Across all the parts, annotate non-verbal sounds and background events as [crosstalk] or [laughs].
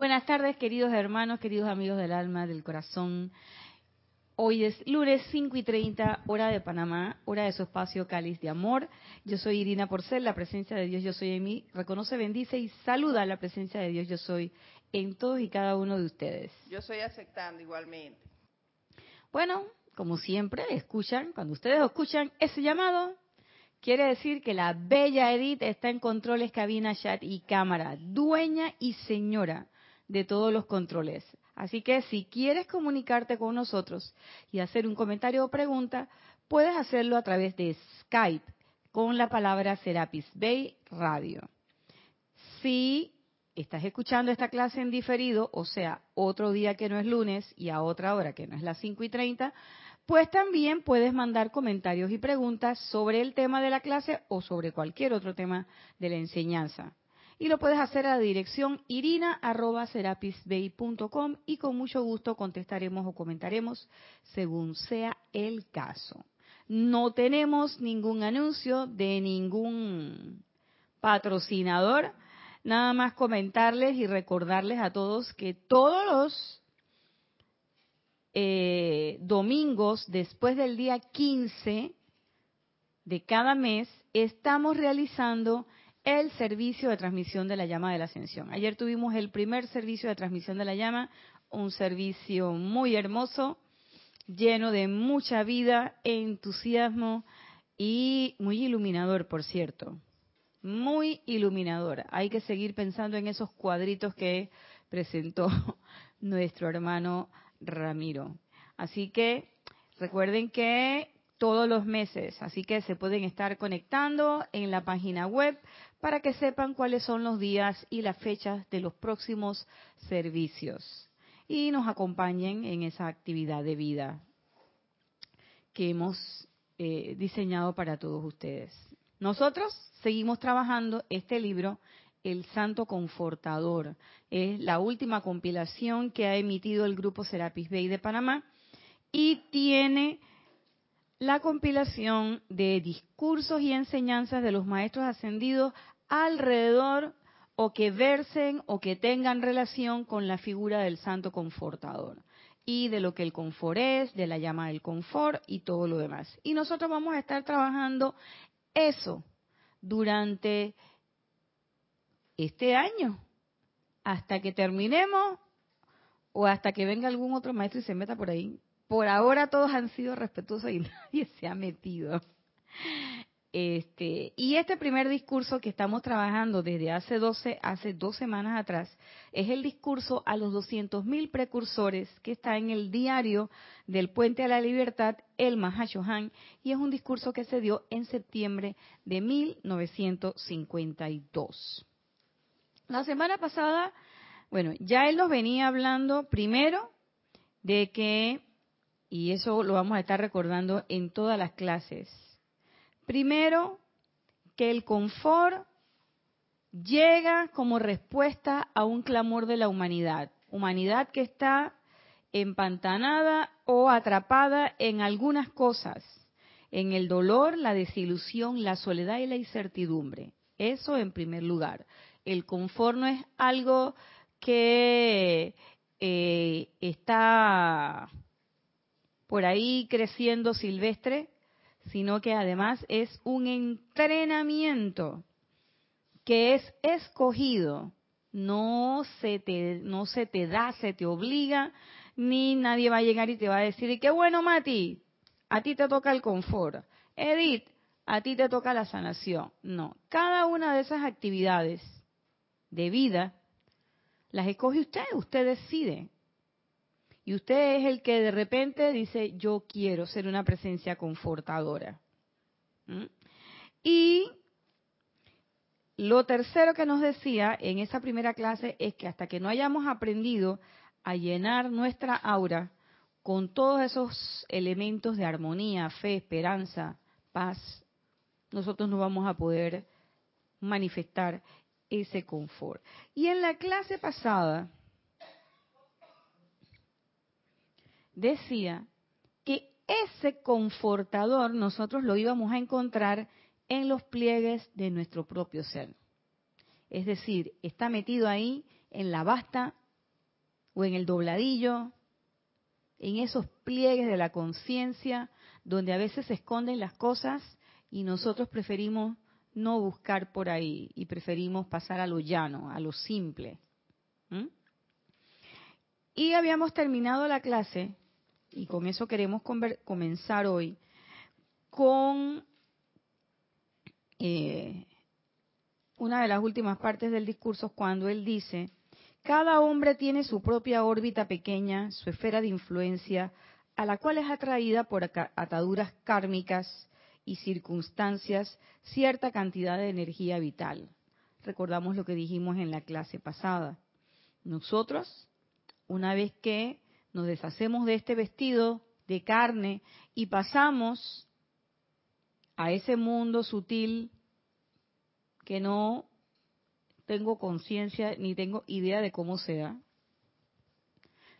Buenas tardes, queridos hermanos, queridos amigos del alma, del corazón. Hoy es lunes 5 y 30, hora de Panamá, hora de su espacio Cáliz de Amor. Yo soy Irina Porcel, la presencia de Dios Yo Soy en mí. Reconoce, bendice y saluda la presencia de Dios Yo Soy en todos y cada uno de ustedes. Yo soy aceptando igualmente. Bueno, como siempre, escuchan, cuando ustedes escuchan ese llamado, quiere decir que la bella Edith está en controles, cabina, chat y cámara, dueña y señora de todos los controles. Así que si quieres comunicarte con nosotros y hacer un comentario o pregunta, puedes hacerlo a través de Skype con la palabra Serapis Bay Radio. Si estás escuchando esta clase en diferido, o sea, otro día que no es lunes y a otra hora que no es las 5 y 30, pues también puedes mandar comentarios y preguntas sobre el tema de la clase o sobre cualquier otro tema de la enseñanza y lo puedes hacer a la dirección irina.serapisbay.com y con mucho gusto contestaremos o comentaremos según sea el caso. No tenemos ningún anuncio de ningún patrocinador, nada más comentarles y recordarles a todos que todos los eh, domingos después del día 15 de cada mes estamos realizando el servicio de transmisión de la llama de la ascensión. Ayer tuvimos el primer servicio de transmisión de la llama, un servicio muy hermoso, lleno de mucha vida, entusiasmo y muy iluminador, por cierto. Muy iluminador. Hay que seguir pensando en esos cuadritos que presentó [laughs] nuestro hermano Ramiro. Así que recuerden que todos los meses, así que se pueden estar conectando en la página web para que sepan cuáles son los días y las fechas de los próximos servicios y nos acompañen en esa actividad de vida que hemos eh, diseñado para todos ustedes. Nosotros seguimos trabajando este libro, El Santo Confortador. Es la última compilación que ha emitido el grupo Serapis Bay de Panamá y tiene la compilación de discursos y enseñanzas de los maestros ascendidos alrededor o que versen o que tengan relación con la figura del santo confortador y de lo que el confort es, de la llama del confort y todo lo demás. Y nosotros vamos a estar trabajando eso durante este año, hasta que terminemos o hasta que venga algún otro maestro y se meta por ahí. Por ahora todos han sido respetuosos y [laughs] nadie se ha metido. Este, y este primer discurso que estamos trabajando desde hace 12, hace dos semanas atrás, es el discurso a los 200.000 precursores que está en el diario del Puente a la Libertad, el Mahashohan, y es un discurso que se dio en septiembre de 1952. La semana pasada, bueno, ya él nos venía hablando primero de que, y eso lo vamos a estar recordando en todas las clases, Primero, que el confort llega como respuesta a un clamor de la humanidad. Humanidad que está empantanada o atrapada en algunas cosas, en el dolor, la desilusión, la soledad y la incertidumbre. Eso en primer lugar. El confort no es algo que eh, está por ahí creciendo silvestre, sino que además es un entrenamiento que es escogido. No se te, no se te da, se te obliga, ni nadie va a llegar y te va a decir, qué bueno, Mati, a ti te toca el confort. Edith, a ti te toca la sanación. No, cada una de esas actividades de vida las escoge usted, usted decide. Y usted es el que de repente dice, yo quiero ser una presencia confortadora. ¿Mm? Y lo tercero que nos decía en esa primera clase es que hasta que no hayamos aprendido a llenar nuestra aura con todos esos elementos de armonía, fe, esperanza, paz, nosotros no vamos a poder manifestar ese confort. Y en la clase pasada, decía que ese confortador nosotros lo íbamos a encontrar en los pliegues de nuestro propio ser. Es decir, está metido ahí en la vasta o en el dobladillo, en esos pliegues de la conciencia donde a veces se esconden las cosas y nosotros preferimos no buscar por ahí y preferimos pasar a lo llano, a lo simple. Y habíamos terminado la clase, y con eso queremos comenzar hoy, con eh, una de las últimas partes del discurso cuando él dice, cada hombre tiene su propia órbita pequeña, su esfera de influencia, a la cual es atraída por ataduras kármicas y circunstancias cierta cantidad de energía vital. Recordamos lo que dijimos en la clase pasada. Nosotros, una vez que nos deshacemos de este vestido de carne y pasamos a ese mundo sutil que no tengo conciencia ni tengo idea de cómo sea.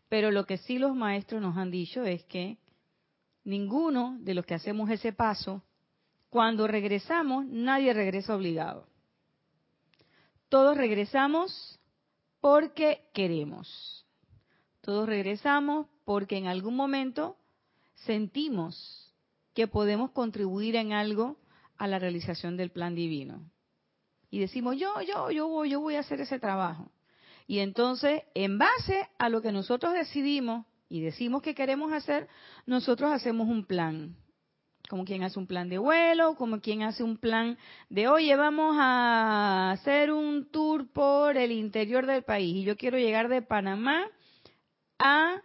Pero lo que sí los maestros nos han dicho es que ninguno de los que hacemos ese paso, cuando regresamos, nadie regresa obligado. Todos regresamos porque queremos. Todos regresamos porque en algún momento sentimos que podemos contribuir en algo a la realización del plan divino y decimos, yo, yo, yo voy, yo voy a hacer ese trabajo. Y entonces, en base a lo que nosotros decidimos y decimos que queremos hacer, nosotros hacemos un plan. Como quien hace un plan de vuelo, como quien hace un plan de, oye, vamos a hacer un tour por el interior del país. Y yo quiero llegar de Panamá a...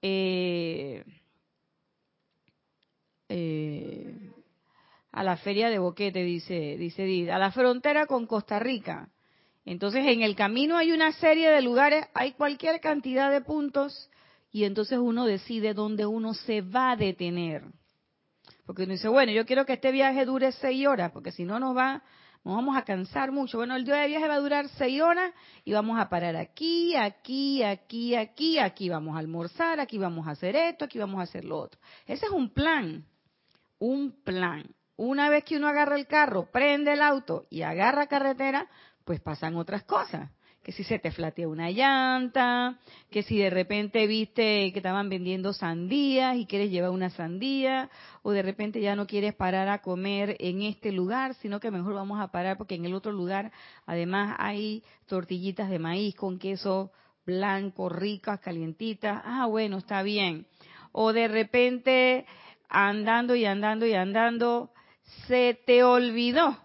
Eh, eh, a la feria de Boquete, dice, dice a la frontera con Costa Rica. Entonces en el camino hay una serie de lugares, hay cualquier cantidad de puntos y entonces uno decide dónde uno se va a detener. Porque uno dice, bueno, yo quiero que este viaje dure seis horas, porque si no nos va, nos vamos a cansar mucho. Bueno, el día de viaje va a durar seis horas y vamos a parar aquí, aquí, aquí, aquí, aquí vamos a almorzar, aquí vamos a hacer esto, aquí vamos a hacer lo otro. Ese es un plan, un plan. Una vez que uno agarra el carro, prende el auto y agarra carretera, pues pasan otras cosas. Que si se te flatea una llanta, que si de repente viste que estaban vendiendo sandías y quieres llevar una sandía, o de repente ya no quieres parar a comer en este lugar, sino que mejor vamos a parar porque en el otro lugar además hay tortillitas de maíz con queso blanco, ricas, calientitas. Ah, bueno, está bien. O de repente andando y andando y andando, se te olvidó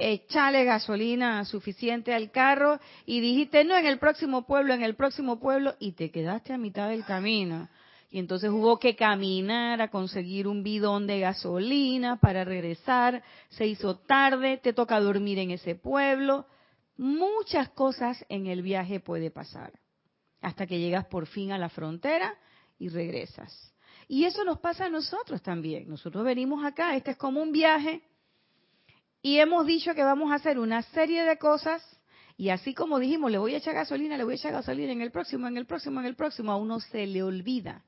echarle gasolina suficiente al carro y dijiste, no, en el próximo pueblo, en el próximo pueblo, y te quedaste a mitad del camino. Y entonces hubo que caminar a conseguir un bidón de gasolina para regresar, se hizo tarde, te toca dormir en ese pueblo. Muchas cosas en el viaje puede pasar, hasta que llegas por fin a la frontera y regresas. Y eso nos pasa a nosotros también. Nosotros venimos acá, este es como un viaje, y hemos dicho que vamos a hacer una serie de cosas, y así como dijimos, le voy a echar gasolina, le voy a echar gasolina en el próximo, en el próximo, en el próximo, a uno se le olvida.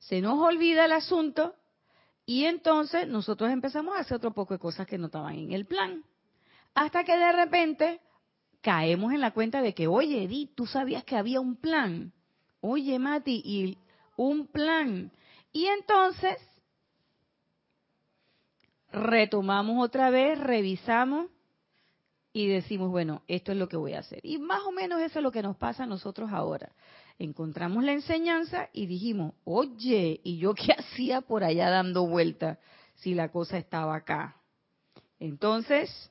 Se nos olvida el asunto, y entonces nosotros empezamos a hacer otro poco de cosas que no estaban en el plan. Hasta que de repente caemos en la cuenta de que, oye, Edith, tú sabías que había un plan. Oye, Mati, y un plan. Y entonces retomamos otra vez, revisamos y decimos, bueno, esto es lo que voy a hacer. Y más o menos eso es lo que nos pasa a nosotros ahora. Encontramos la enseñanza y dijimos, oye, ¿y yo qué [laughs] hacía por allá dando vuelta si la cosa estaba acá? Entonces,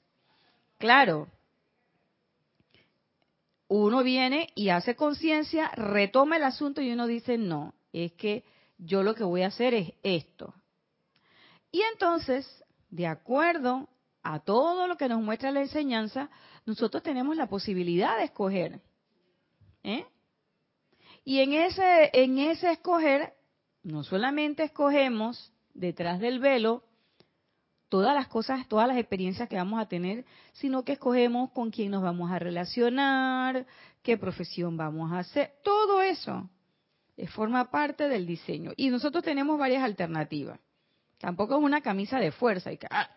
claro, uno viene y hace conciencia, retoma el asunto y uno dice, no, es que yo lo que voy a hacer es esto. Y entonces, de acuerdo a todo lo que nos muestra la enseñanza, nosotros tenemos la posibilidad de escoger. ¿eh? Y en ese, en ese escoger, no solamente escogemos detrás del velo todas las cosas, todas las experiencias que vamos a tener, sino que escogemos con quién nos vamos a relacionar, qué profesión vamos a hacer, todo eso forma parte del diseño. Y nosotros tenemos varias alternativas. Tampoco es una camisa de fuerza y que, ah,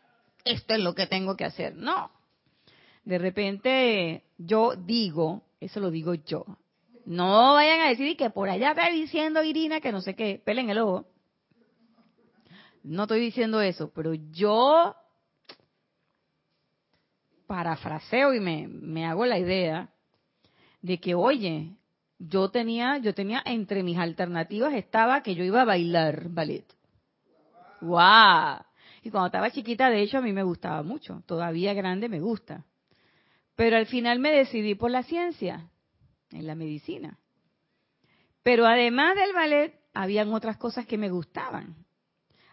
esto es lo que tengo que hacer. No. De repente yo digo, eso lo digo yo, No vayan a decir que por allá está diciendo Irina que no sé qué, pelen el ojo. No estoy diciendo eso, pero yo parafraseo y me, me hago la idea de que, oye, yo tenía, yo tenía entre mis alternativas estaba que yo iba a bailar ballet. ¡Wow! Y cuando estaba chiquita, de hecho, a mí me gustaba mucho. Todavía grande me gusta. Pero al final me decidí por la ciencia, en la medicina. Pero además del ballet, habían otras cosas que me gustaban.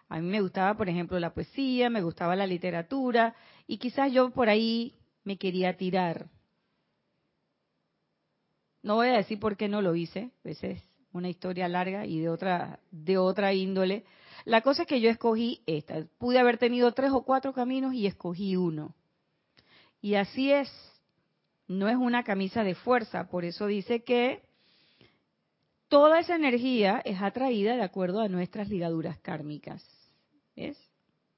A mí me gustaba, por ejemplo, la poesía, me gustaba la literatura, y quizás yo por ahí me quería tirar no voy a decir por qué no lo hice, pues es una historia larga y de otra, de otra índole. La cosa es que yo escogí esta. Pude haber tenido tres o cuatro caminos y escogí uno. Y así es. No es una camisa de fuerza. Por eso dice que toda esa energía es atraída de acuerdo a nuestras ligaduras kármicas. ¿Ves?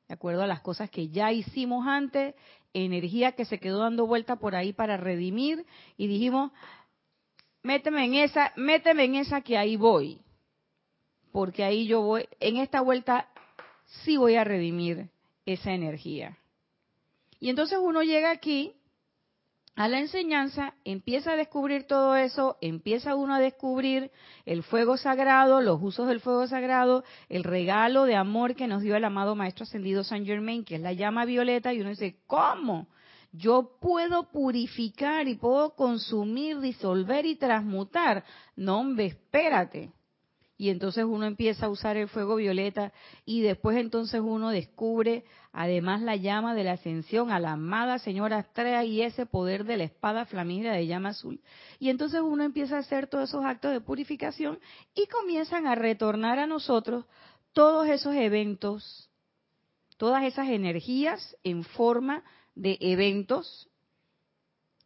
De acuerdo a las cosas que ya hicimos antes, energía que se quedó dando vuelta por ahí para redimir y dijimos, méteme en esa, méteme en esa que ahí voy. Porque ahí yo voy, en esta vuelta sí voy a redimir esa energía. Y entonces uno llega aquí a la enseñanza, empieza a descubrir todo eso, empieza uno a descubrir el fuego sagrado, los usos del fuego sagrado, el regalo de amor que nos dio el amado Maestro Ascendido San Germain, que es la llama violeta, y uno dice, ¿cómo? yo puedo purificar y puedo consumir, disolver y transmutar. No, hombre, espérate. Y entonces uno empieza a usar el fuego violeta y después entonces uno descubre además la llama de la ascensión a la amada señora Astrea y ese poder de la espada flamígera de llama azul. Y entonces uno empieza a hacer todos esos actos de purificación y comienzan a retornar a nosotros todos esos eventos, todas esas energías en forma de eventos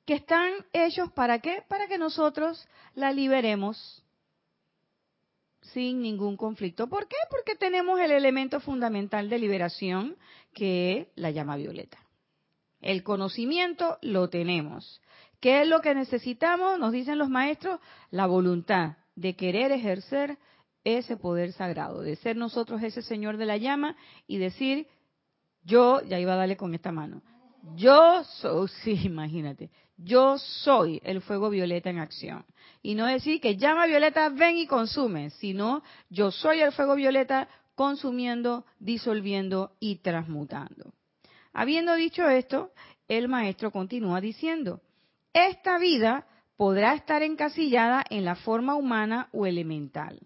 que están hechos para qué? Para que nosotros la liberemos sin ningún conflicto. ¿Por qué? Porque tenemos el elemento fundamental de liberación que es la llama violeta. El conocimiento lo tenemos. ¿Qué es lo que necesitamos? Nos dicen los maestros, la voluntad de querer ejercer ese poder sagrado, de ser nosotros ese Señor de la llama y decir, yo, ya iba a darle con esta mano, yo soy, [laughs] sí, imagínate, yo soy el fuego violeta en acción. Y no decir que llama violeta, ven y consume, sino yo soy el fuego violeta consumiendo, disolviendo y transmutando. Habiendo dicho esto, el maestro continúa diciendo, esta vida podrá estar encasillada en la forma humana o elemental.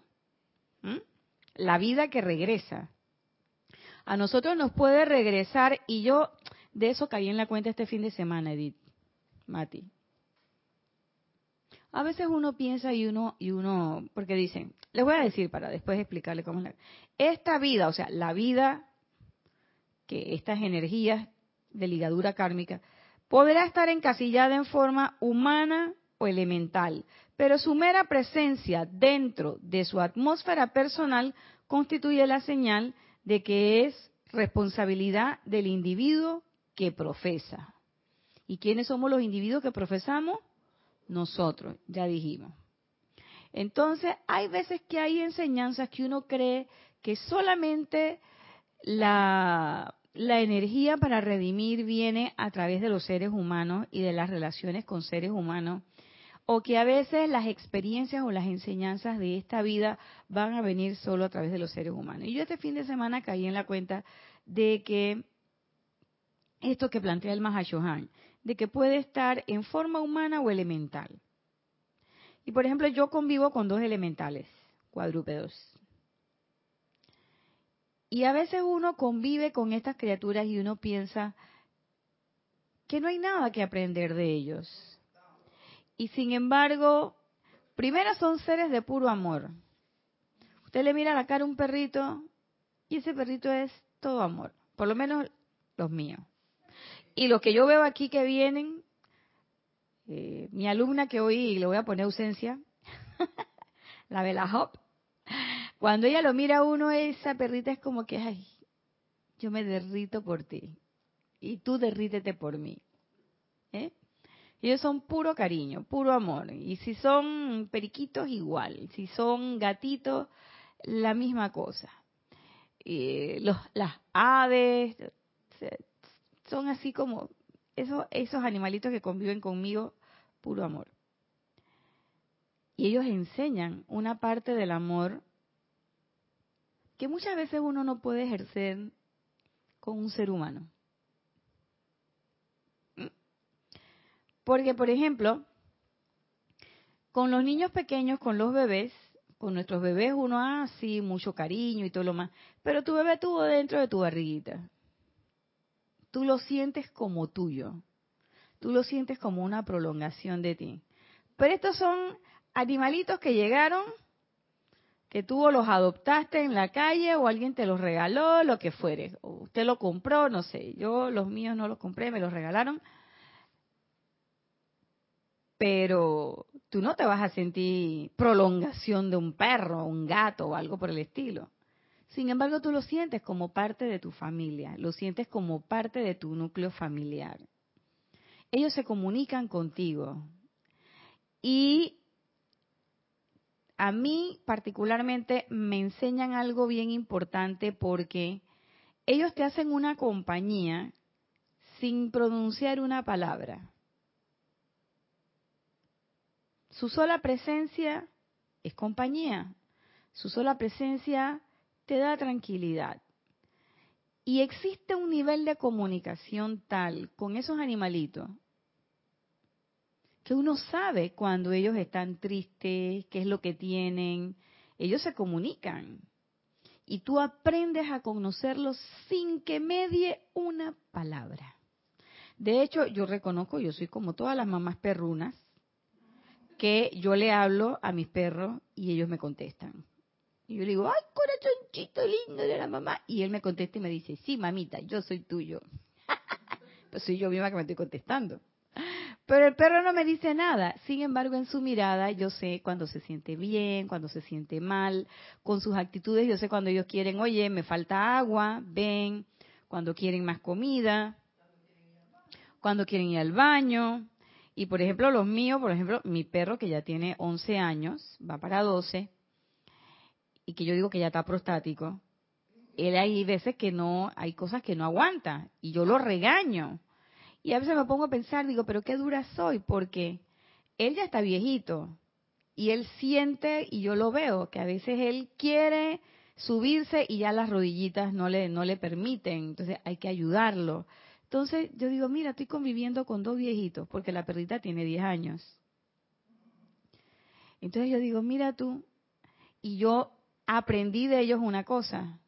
La vida que regresa. A nosotros nos puede regresar, y yo de eso caí en la cuenta este fin de semana, Edith, Mati. A veces uno piensa y uno, y uno, porque dicen, les voy a decir para después explicarle cómo es la, esta vida, o sea, la vida que estas energías de ligadura kármica, podrá estar encasillada en forma humana o elemental, pero su mera presencia dentro de su atmósfera personal constituye la señal de que es responsabilidad del individuo que profesa. ¿Y quiénes somos los individuos que profesamos? Nosotros, ya dijimos. Entonces, hay veces que hay enseñanzas que uno cree que solamente la, la energía para redimir viene a través de los seres humanos y de las relaciones con seres humanos, o que a veces las experiencias o las enseñanzas de esta vida van a venir solo a través de los seres humanos. Y yo este fin de semana caí en la cuenta de que esto que plantea el Mahashohan, de que puede estar en forma humana o elemental. Y por ejemplo, yo convivo con dos elementales, cuadrúpedos. Y a veces uno convive con estas criaturas y uno piensa que no hay nada que aprender de ellos. Y sin embargo, primero son seres de puro amor. Usted le mira la cara a un perrito y ese perrito es todo amor, por lo menos los míos. Y los que yo veo aquí que vienen, eh, mi alumna que hoy le voy a poner ausencia, [laughs] la Bella Hop, cuando ella lo mira a uno, esa perrita es como que, ay, yo me derrito por ti y tú derrítete por mí. ¿eh? Ellos son puro cariño, puro amor. Y si son periquitos, igual. Si son gatitos, la misma cosa. los, las aves son así como esos, esos animalitos que conviven conmigo, puro amor. Y ellos enseñan una parte del amor que muchas veces uno no puede ejercer con un ser humano. Porque, por ejemplo, con los niños pequeños, con los bebés, con nuestros bebés uno así, mucho cariño y todo lo más, pero tu bebé tuvo dentro de tu barriguita. Tú lo sientes como tuyo. Tú lo sientes como una prolongación de ti. Pero estos son animalitos que llegaron, que tú los adoptaste en la calle o alguien te los regaló, lo que fuere. O usted lo compró, no sé. Yo los míos no los compré, me los regalaron pero tú no te vas a sentir prolongación de un perro, un gato o algo por el estilo. Sin embargo, tú lo sientes como parte de tu familia, lo sientes como parte de tu núcleo familiar. Ellos se comunican contigo. Y a mí particularmente me enseñan algo bien importante porque ellos te hacen una compañía sin pronunciar una palabra. Su sola presencia es compañía. Su sola presencia te da tranquilidad. Y existe un nivel de comunicación tal con esos animalitos que uno sabe cuando ellos están tristes, qué es lo que tienen. Ellos se comunican. Y tú aprendes a conocerlos sin que medie una palabra. De hecho, yo reconozco, yo soy como todas las mamás perrunas, que yo le hablo a mis perros y ellos me contestan. Y yo le digo, ay, corazoncito lindo de la mamá. Y él me contesta y me dice, sí, mamita, yo soy tuyo. [laughs] pues soy yo misma que me estoy contestando. Pero el perro no me dice nada. Sin embargo, en su mirada yo sé cuando se siente bien, cuando se siente mal. Con sus actitudes yo sé cuando ellos quieren, oye, me falta agua, ven. Cuando quieren más comida. Cuando quieren ir al baño. Y por ejemplo, los míos, por ejemplo, mi perro que ya tiene 11 años, va para 12, y que yo digo que ya está prostático, él hay veces que no, hay cosas que no aguanta, y yo lo regaño. Y a veces me pongo a pensar, digo, pero qué dura soy, porque él ya está viejito, y él siente, y yo lo veo, que a veces él quiere subirse y ya las rodillitas no le, no le permiten, entonces hay que ayudarlo. Entonces yo digo, mira, estoy conviviendo con dos viejitos, porque la perrita tiene 10 años. Entonces yo digo, mira tú, y yo aprendí de ellos una cosa.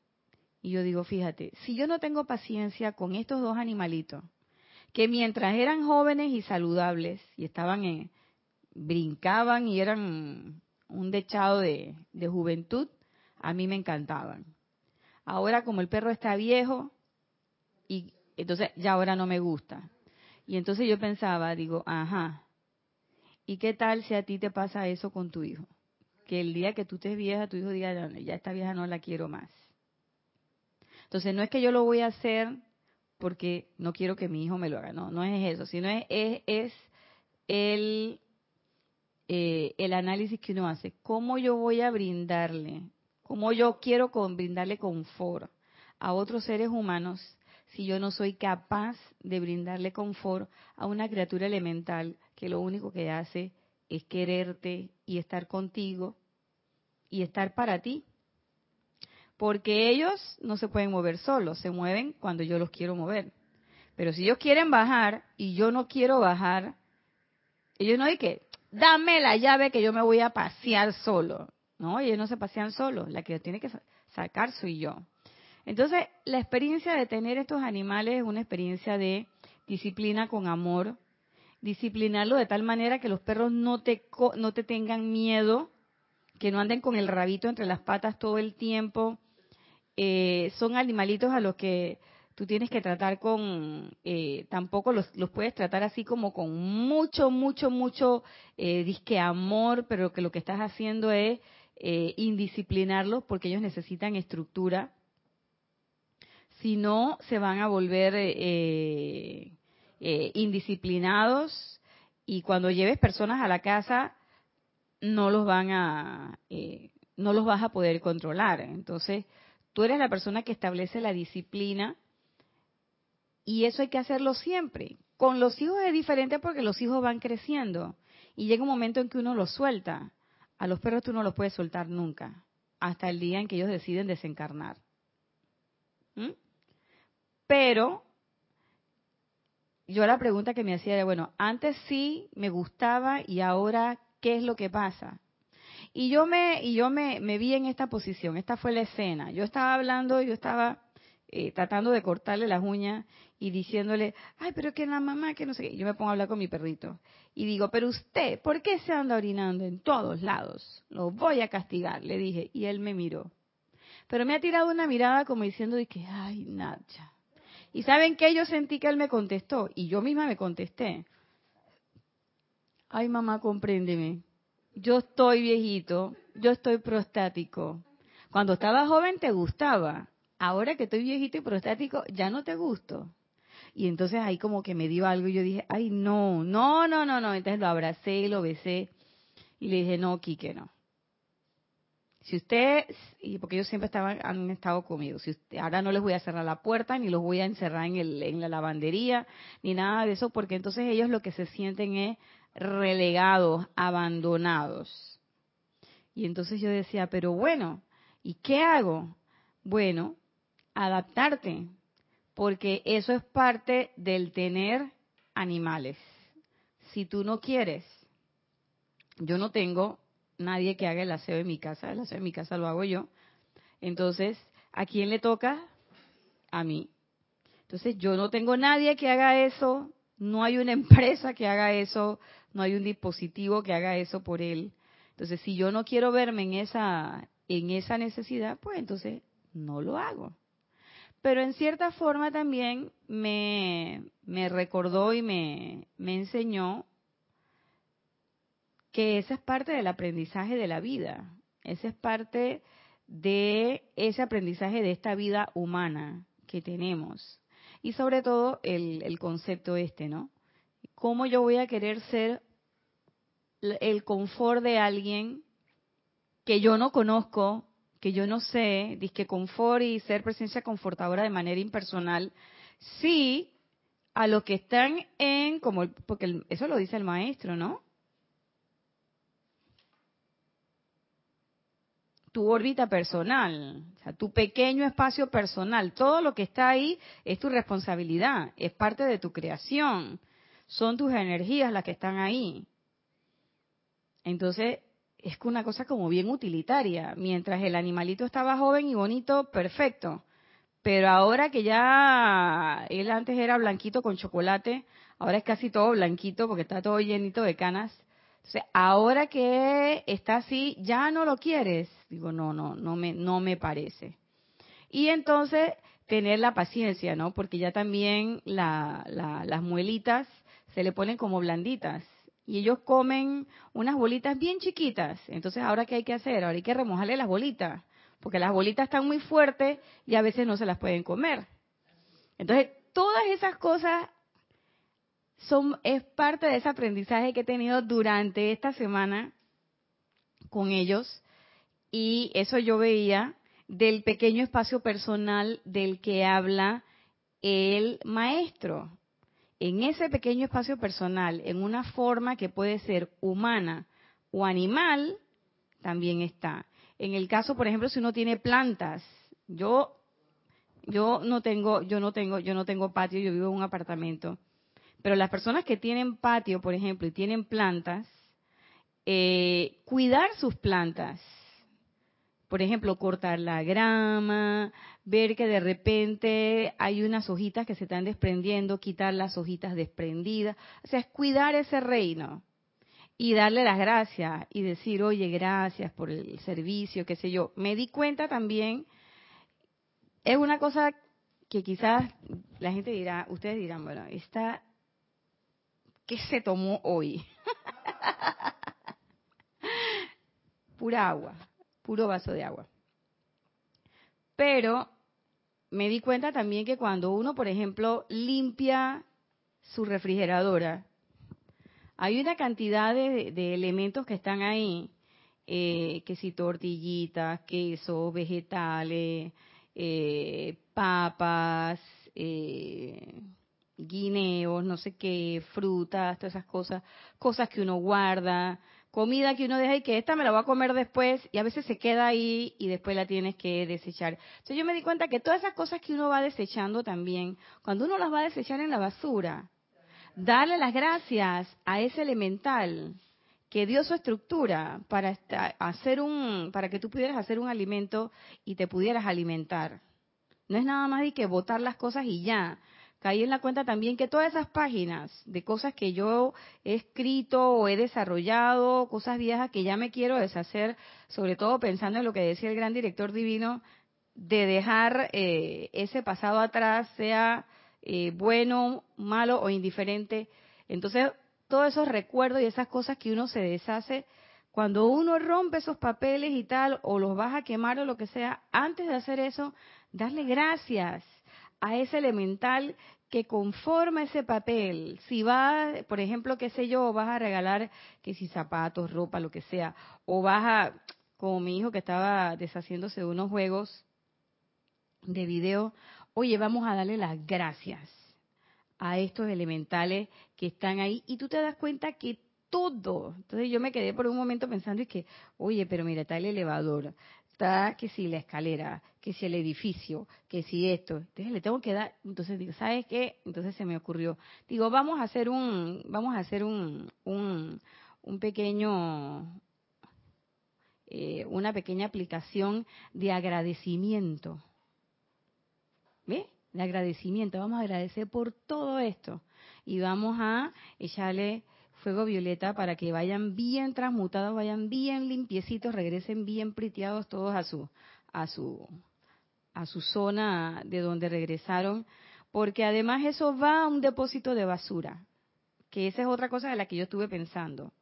Y yo digo, fíjate, si yo no tengo paciencia con estos dos animalitos, que mientras eran jóvenes y saludables, y estaban en, brincaban y eran un dechado de, de juventud, a mí me encantaban. Ahora como el perro está viejo y entonces ya ahora no me gusta. Y entonces yo pensaba, digo, ajá, ¿y qué tal si a ti te pasa eso con tu hijo? Que el día que tú estés vieja, tu hijo diga, ya esta vieja no la quiero más. Entonces no es que yo lo voy a hacer porque no quiero que mi hijo me lo haga, no, no es eso, sino es, es, el, eh, el análisis que uno hace. ¿Cómo yo voy a brindarle, cómo yo quiero con, brindarle confort a otros seres humanos si yo no soy capaz de brindarle confort a una criatura elemental que lo único que hace es quererte y estar contigo y estar para ti? Porque ellos no se pueden mover solos, se mueven cuando yo los quiero mover. Pero si ellos quieren bajar y yo no quiero bajar, ellos no hay que, dame la llave que yo me voy a pasear solo. No, ellos no se pasean solos, la que tiene que sacar soy yo. Entonces, la experiencia de tener estos animales es una experiencia de disciplina con amor, disciplinarlo de tal manera que los perros no te, no te tengan miedo, que no anden con el rabito entre las patas todo el tiempo. Eh, son animalitos a los que tú tienes que tratar con, eh, tampoco los, los, puedes tratar así como con mucho, mucho, mucho eh, disque amor, pero que lo que estás haciendo es eh, indisciplinarlos porque ellos necesitan estructura si no se van a volver eh, indisciplinados y cuando lleves personas a la casa no los van a eh, no los vas a poder controlar. Entonces, tú eres la persona que establece la disciplina y eso hay que hacerlo siempre. Con los hijos es diferente porque los hijos van creciendo y llega un momento en que uno los suelta. A los perros tú no los puedes soltar nunca, hasta el día en que ellos deciden desencarnar. ¿Mm? Pero yo la pregunta que me hacía era, bueno, antes sí me gustaba y ahora, ¿qué es lo que pasa? Y yo me, y yo me, vi en esta posición, esta fue la escena. Yo estaba hablando, yo estaba eh, tratando de cortarle las uñas y diciéndole, ay, pero que la mamá, que no sé qué. Yo me pongo a hablar con mi perrito y digo, pero usted, ¿por qué se anda orinando en todos lados? Lo voy a castigar, le dije. Y él me miró. Pero me ha tirado una mirada como diciendo, de que, ay, Nacha. Y saben que yo sentí que él me contestó y yo misma me contesté. Ay, mamá, compréndeme. Yo estoy viejito, yo estoy prostático. Cuando estaba joven te gustaba, ahora que estoy viejito y prostático, ya no te gusto. Y entonces ahí como que me dio algo y yo dije, ay, no, no, no, no, no. Entonces lo abracé, lo besé y le dije, no, Quique, no. Si usted, porque ellos siempre estaban, han estado conmigo, si usted, ahora no les voy a cerrar la puerta, ni los voy a encerrar en, el, en la lavandería, ni nada de eso, porque entonces ellos lo que se sienten es relegados, abandonados. Y entonces yo decía, pero bueno, ¿y qué hago? Bueno, adaptarte, porque eso es parte del tener animales. Si tú no quieres, yo no tengo nadie que haga el aseo en mi casa, el aseo en mi casa lo hago yo. Entonces, ¿a quién le toca? A mí. Entonces, yo no tengo nadie que haga eso, no hay una [laughs] empresa que haga eso, no hay un dispositivo que haga eso por él. Entonces, si yo no quiero verme en esa en esa necesidad, pues entonces no lo hago. Pero en cierta forma también me, me recordó y me, me enseñó que esa es parte del aprendizaje de la vida. Esa es parte de ese aprendizaje de esta vida humana que tenemos. Y sobre todo el, el concepto este, ¿no? ¿Cómo yo voy a querer ser el confort de alguien que yo no conozco, que yo no sé, disque confort y ser presencia confortadora de manera impersonal, sí a los que están en, como porque eso lo dice el maestro, ¿no? Tu órbita personal, tu pequeño espacio personal, todo lo que está ahí es tu responsabilidad, es parte de tu creación, son tus energías las que están ahí. Entonces, es una cosa como bien utilitaria. Mientras el animalito estaba joven y bonito, perfecto. Pero ahora que ya él antes era blanquito con chocolate, ahora es casi todo blanquito porque está todo llenito de canas. Entonces, ahora que está así, ya no lo quieres. Digo, no, no, no me, no me parece. Y entonces, tener la paciencia, ¿no? Porque ya también las muelitas se le ponen como blanditas y ellos comen unas bolitas bien chiquitas. Entonces, ¿ahora qué hay que hacer? Ahora hay que remojarle las bolitas, porque las bolitas están muy fuertes y a veces no se las pueden comer. Entonces, todas esas cosas son es parte de ese aprendizaje que he tenido durante esta semana con ellos y eso yo veía del pequeño espacio personal del que habla el maestro en ese pequeño espacio personal, en una forma que puede ser humana o animal, también está. En el caso, por ejemplo, si uno tiene plantas, yo yo no tengo yo no tengo yo no tengo patio, yo vivo en un apartamento. Pero las personas que tienen patio, por ejemplo, y tienen plantas, eh, cuidar sus plantas, por ejemplo, cortar la grama, ver que de repente hay unas hojitas que se están desprendiendo, quitar las hojitas desprendidas. O sea, es cuidar ese reino y darle las gracias y decir, oye, gracias por el servicio, qué sé yo. Me di cuenta también, es una cosa que quizás la gente dirá, ustedes dirán, bueno, esta, ¿qué se tomó hoy? [laughs] Pura agua puro vaso de agua. Pero me di cuenta también que cuando uno, por ejemplo, limpia su refrigeradora, Hay una cantidad de, elementos que están ahí, eh, que si tortillitas, queso, vegetales, eh, papas, eh, guineos, no sé qué, frutas, todas esas cosas, cosas que uno guarda, comida que uno deja y que esta me la voy a comer después y a veces se queda ahí y después la tienes que desechar. Entonces yo me di cuenta que todas esas cosas que uno va desechando también, cuando uno las va a desechar en la basura, darle las gracias a ese elemental que dio su estructura para hacer un para que tú pudieras hacer un alimento y te pudieras alimentar. No es nada más de que botar las cosas y ya, caí en la cuenta también que todas esas páginas de cosas que yo he escrito o he desarrollado, cosas viejas que ya me quiero deshacer, sobre todo pensando en lo que decía el gran director divino, de dejar eh, ese pasado atrás, sea eh, bueno, malo o indiferente. Entonces, todos esos recuerdos y esas cosas que uno se deshace, cuando uno rompe esos papeles y tal, o los vas a quemar o lo que sea, antes de hacer eso, darle gracias a ese elemental que conforma ese papel. Si vas, por ejemplo, qué sé yo, vas a regalar, que si zapatos, ropa, lo que sea, o vas a, como mi hijo que estaba deshaciéndose de unos juegos de video, oye, vamos a darle las gracias a estos elementales que están ahí y tú te das cuenta que todo, entonces yo me quedé por un momento pensando y que, oye, pero mira, está el elevador, está que si la escalera, que si el edificio, que si esto. Entonces le tengo que dar, entonces digo, ¿sabes qué? Entonces se me ocurrió. Digo, vamos a hacer un, vamos a hacer un, un, un pequeño, eh, una pequeña aplicación de agradecimiento. ¿Ve? De agradecimiento. Vamos a agradecer por todo esto. Y vamos a echarle fuego violeta para que vayan bien transmutados, vayan bien limpiecitos, regresen bien priteados todos a su a su a su zona de donde regresaron, porque además eso va a un depósito de basura, que esa es otra cosa de la que yo estuve pensando.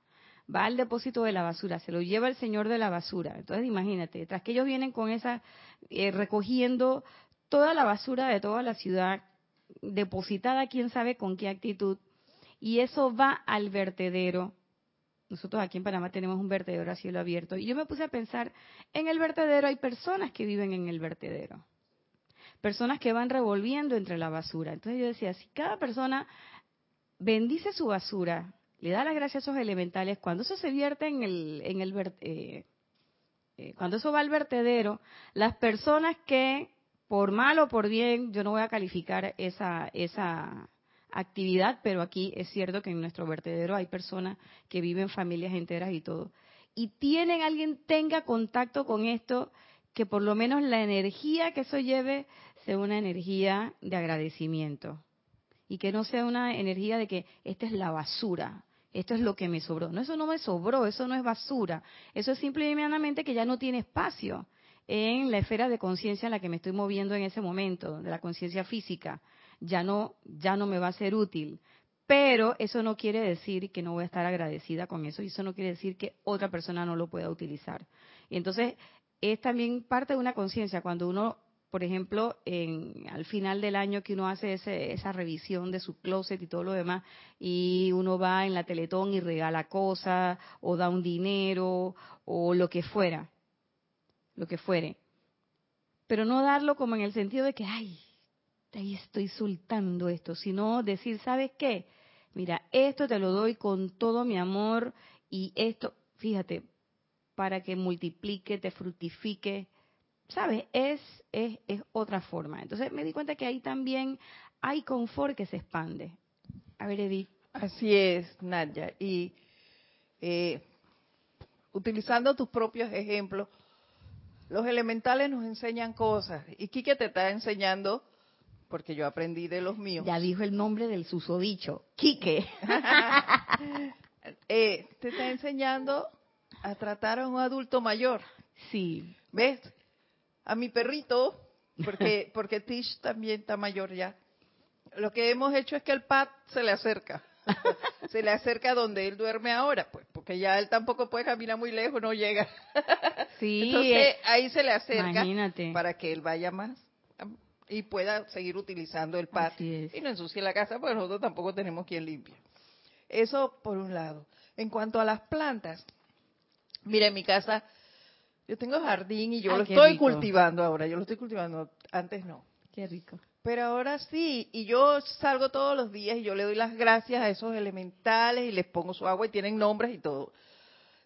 Va al depósito de la basura, se lo lleva el señor de la basura. Entonces imagínate, tras que ellos vienen con esa, eh, recogiendo toda la basura de toda la ciudad, depositada quién sabe con qué actitud, y eso va al vertedero. Nosotros aquí en Panamá tenemos un vertedero a cielo abierto. Y yo me puse a pensar, en el vertedero hay personas que viven en el vertedero. Personas que van revolviendo entre la basura. Entonces yo decía, si cada persona bendice su basura, le da las gracias a esos elementales, cuando eso se vierte en el, en el eh, eh, cuando eso va al vertedero, las personas que, por mal o por bien, yo no voy a calificar esa, esa, actividad, pero aquí es cierto que en nuestro vertedero hay personas que viven familias enteras y todo. Y tienen alguien tenga contacto con esto, que por lo menos la energía que eso lleve sea una energía de agradecimiento. Y que no sea una energía de que esta es la basura, esto es lo que me sobró. No, eso no me sobró, eso no es basura. Eso es simplemente que ya no tiene espacio en la esfera de conciencia en la que me estoy moviendo en ese momento, de la conciencia física ya no, ya no me va a ser útil. Pero eso no quiere decir que no voy a estar agradecida con eso y eso no quiere decir que otra persona no lo pueda utilizar. Y entonces es también parte de una conciencia cuando uno, por ejemplo, en, al final del año que uno hace esa revisión de su closet y todo lo demás y uno va en la Teletón y regala cosas o da un dinero o lo que fuera, lo que fuere. Pero no darlo como en el sentido de que, ay, ahí estoy soltando esto, sino decir, ¿sabes qué? Mira, esto te lo doy con todo mi amor y esto, fíjate, para que multiplique, te fructifique, ¿sabes? Es, es, es otra forma. Entonces me di cuenta que ahí también hay confort que se expande. A ver, Edith. Así es, Nadia. Y eh, utilizando tus propios ejemplos, los elementales nos enseñan cosas. Y Quique te está enseñando porque yo aprendí de los míos. Ya dijo el nombre del susodicho, Quique. [laughs] eh, te está enseñando a tratar a un adulto mayor. Sí. ¿Ves? A mi perrito, porque, porque Tish también está mayor ya. Lo que hemos hecho es que el Pat se le acerca. [laughs] se le acerca donde él duerme ahora, pues, porque ya él tampoco puede caminar muy lejos, no llega. sí. Entonces ahí se le acerca para que él vaya más y pueda seguir utilizando el pad y no ensucie la casa porque nosotros tampoco tenemos quien limpie. Eso por un lado. En cuanto a las plantas, mira, en mi casa yo tengo jardín y yo Ay, lo estoy rico. cultivando ahora. Yo lo estoy cultivando, antes no. Qué rico. Pero ahora sí, y yo salgo todos los días y yo le doy las gracias a esos elementales y les pongo su agua y tienen nombres y todo.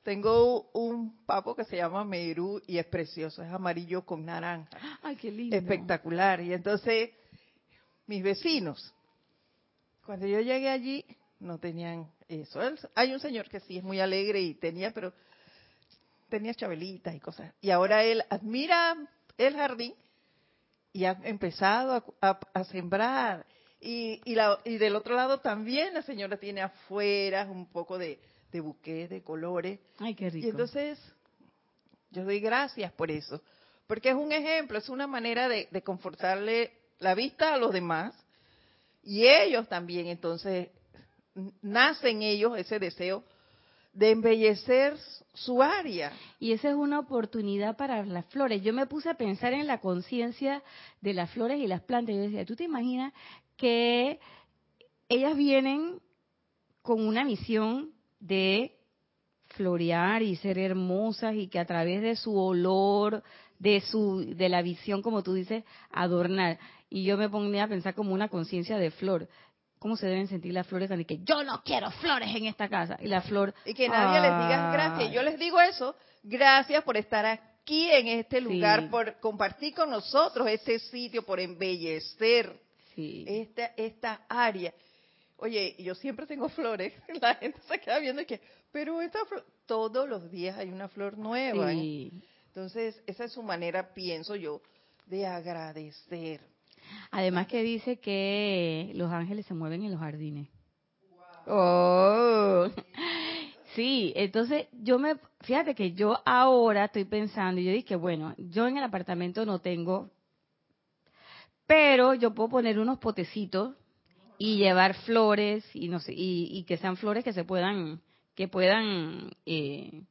Tengo un papo que se llama Merú y es precioso, es amarillo con naranja, Ay, qué lindo. espectacular. Y entonces, mis vecinos, cuando yo llegué allí, no tenían eso. Hay un señor que sí es muy alegre y tenía, pero tenía chabelitas y cosas. Y ahora él admira el jardín y ha empezado a, a- a sembrar. Y, y, la- y del otro lado también la señora tiene afuera un poco de, de buqués, de colores. Ay, qué rico. Y entonces yo doy gracias por eso, porque es un ejemplo, es una manera de, de confortarle la vista a los demás y ellos también, entonces nace en ellos ese deseo de embellecer su área. Y esa es una oportunidad para las flores. Yo me puse a pensar en la conciencia de las flores y las plantas. Yo decía, ¿tú te imaginas que ellas vienen con una misión de florear y ser hermosas y que a través de su olor, de su de la visión, como tú dices, adornar. Y yo me ponía a pensar como una conciencia de flor. ¿Cómo se deben sentir las flores? cuando que yo no quiero flores en esta casa. Y la flor, Y que nadie les diga Ay. gracias. Yo les digo eso, gracias por estar aquí en este lugar, Sí. por compartir con nosotros ese sitio, por embellecer sí. esta, esta área. Oye, yo siempre tengo [laughs] flores. La gente se queda viendo y que, pero esta flor, todos los días hay una flor nueva. ¿eh? Sí. Entonces, esa es su manera, pienso yo, de agradecer. Además que dice que los ángeles se mueven en los jardines. Oh. Sí, entonces yo me, fíjate que yo ahora estoy pensando, y yo dije, bueno, yo en el apartamento no tengo, pero yo puedo poner unos potecitos y llevar flores y no sé, y, que sean flores que se puedan, que puedan eh,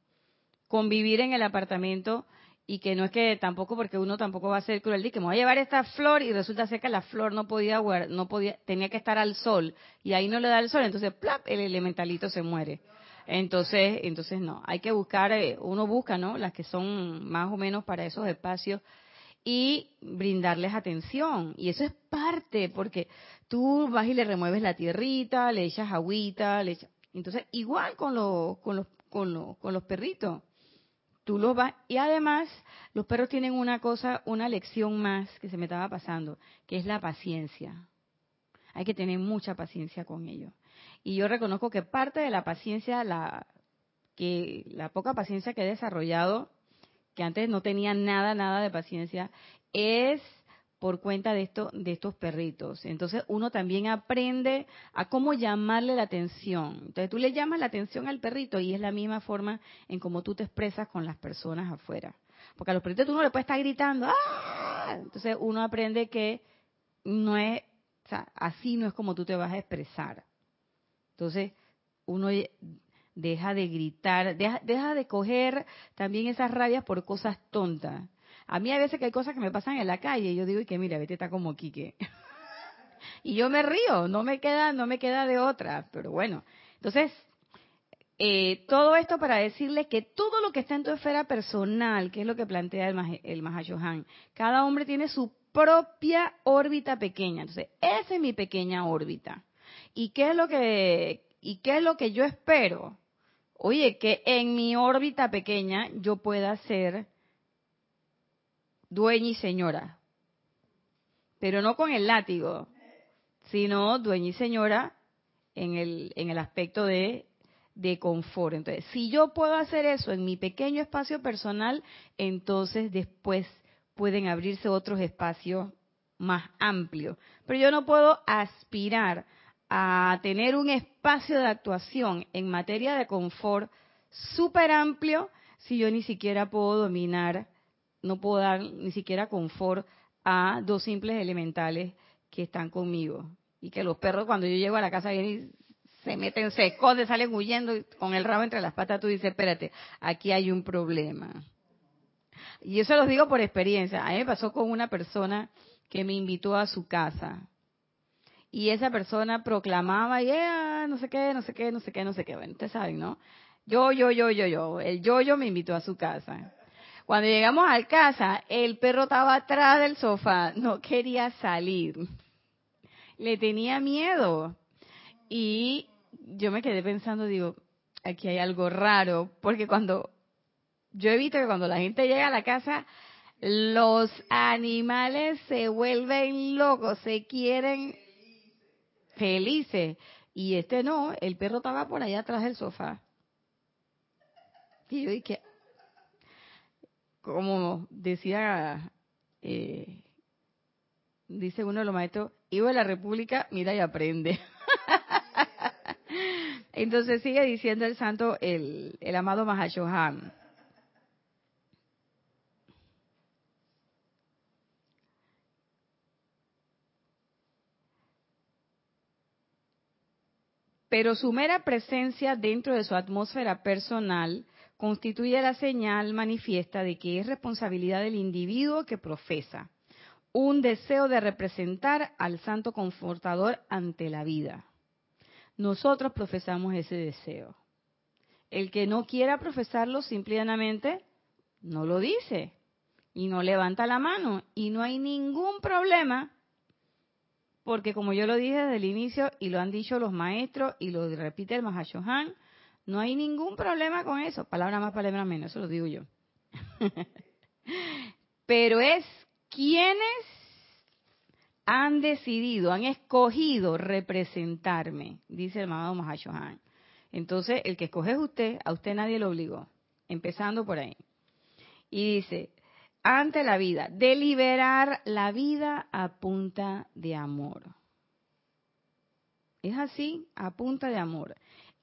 convivir en el apartamento y que no es que tampoco porque uno tampoco va a ser cruel y que me voy a llevar esta flor y resulta ser que la flor no podía no podía tenía que estar al sol y ahí no le da el sol entonces el elementalito se muere. Entonces entonces no hay que buscar eh, uno busca no las que son más o menos para esos espacios y brindarles atención. Y eso es parte porque tú vas y le remueves la tierrita le echas agüita le echas- entonces igual con los con los con los con los perritos tú los vas y además los perros tienen una cosa, una lección más que se me estaba pasando, que es la paciencia. Hay que tener mucha paciencia con ellos. Y yo reconozco que parte de la paciencia, la que la poca paciencia que he desarrollado, que antes no tenía nada, nada de paciencia, es por cuenta de esto, de estos perritos. Entonces uno también aprende a cómo llamarle la atención. Entonces tú le llamas la atención al perrito y es la misma forma en cómo tú te expresas con las personas afuera. Porque a los perritos tú no le puedes estar gritando, ¡ah! Entonces uno aprende que no es, así no es como tú te vas a expresar. Entonces uno deja de gritar, deja de coger también esas rabias por cosas tontas. A mí hay veces que hay cosas que me pasan en la calle y yo digo, y que mira, vete está como Quique. [laughs] y yo me río, no me queda, no me queda de otra, pero bueno. Entonces, eh, todo esto para decirle que todo lo que está en tu esfera personal, que es lo que plantea el, Maha- el cada hombre tiene su propia órbita pequeña. Entonces, esa es mi pequeña órbita. ¿Y qué es lo que, y qué es lo que yo espero? Oye, que en mi órbita pequeña yo pueda ser dueña y señora, pero no con el látigo, sino dueña y señora en el, en el aspecto de, de confort. Entonces, si yo puedo hacer eso en mi pequeño espacio personal, entonces después pueden abrirse otros espacios más amplios. Pero yo no puedo aspirar a tener un espacio de actuación en materia de confort súper amplio si yo ni siquiera puedo dominar, no puedo dar ni siquiera confort a dos simples elementales que están conmigo. Y que los perros cuando yo llego a la casa vienen y se meten, se esconden, salen huyendo con el rabo entre las patas, tú dices, espérate, aquí hay un problema. Y eso los digo por experiencia. A mí me pasó con una persona que me invitó a su casa. y esa persona proclamaba, yeah, no sé qué, no sé qué, no sé qué, no sé qué. Bueno, ustedes saben, ¿no? Yo, yo, yo, yo, yo. El yo, yo me invitó a su casa. Cuando llegamos a casa, el perro estaba atrás del sofá, no quería salir. Le tenía miedo. Y yo me quedé pensando, digo, aquí hay algo raro, porque cuando yo he visto que cuando la gente llega a la casa, los animales se vuelven locos, se quieren felices. Y este no, el perro estaba por allá atrás del sofá. Y yo dije, como decía, eh, dice uno de los maestros, iba a la República, mira y aprende. [laughs] Entonces sigue diciendo el santo, el, el amado Mahashohan. pero su mera presencia dentro de su atmósfera personal constituye la señal manifiesta de que es responsabilidad del individuo que profesa un deseo de representar al Santo Confortador ante la vida. Nosotros profesamos ese deseo. El que no quiera profesarlo simplemente no lo dice y no levanta la mano y no hay ningún problema porque como yo lo dije desde el inicio y lo han dicho los maestros y lo repite el Mahashohan, no hay ningún problema con eso. Palabra más, palabra menos, eso lo digo yo. [laughs] Pero es quienes han decidido, han escogido representarme, dice el amado Mahashohan. Entonces, el que escoge es usted, a usted nadie lo obligó. Empezando por ahí. Y dice, ante la vida, deliberar la vida a punta de amor. Es así, a punta de amor.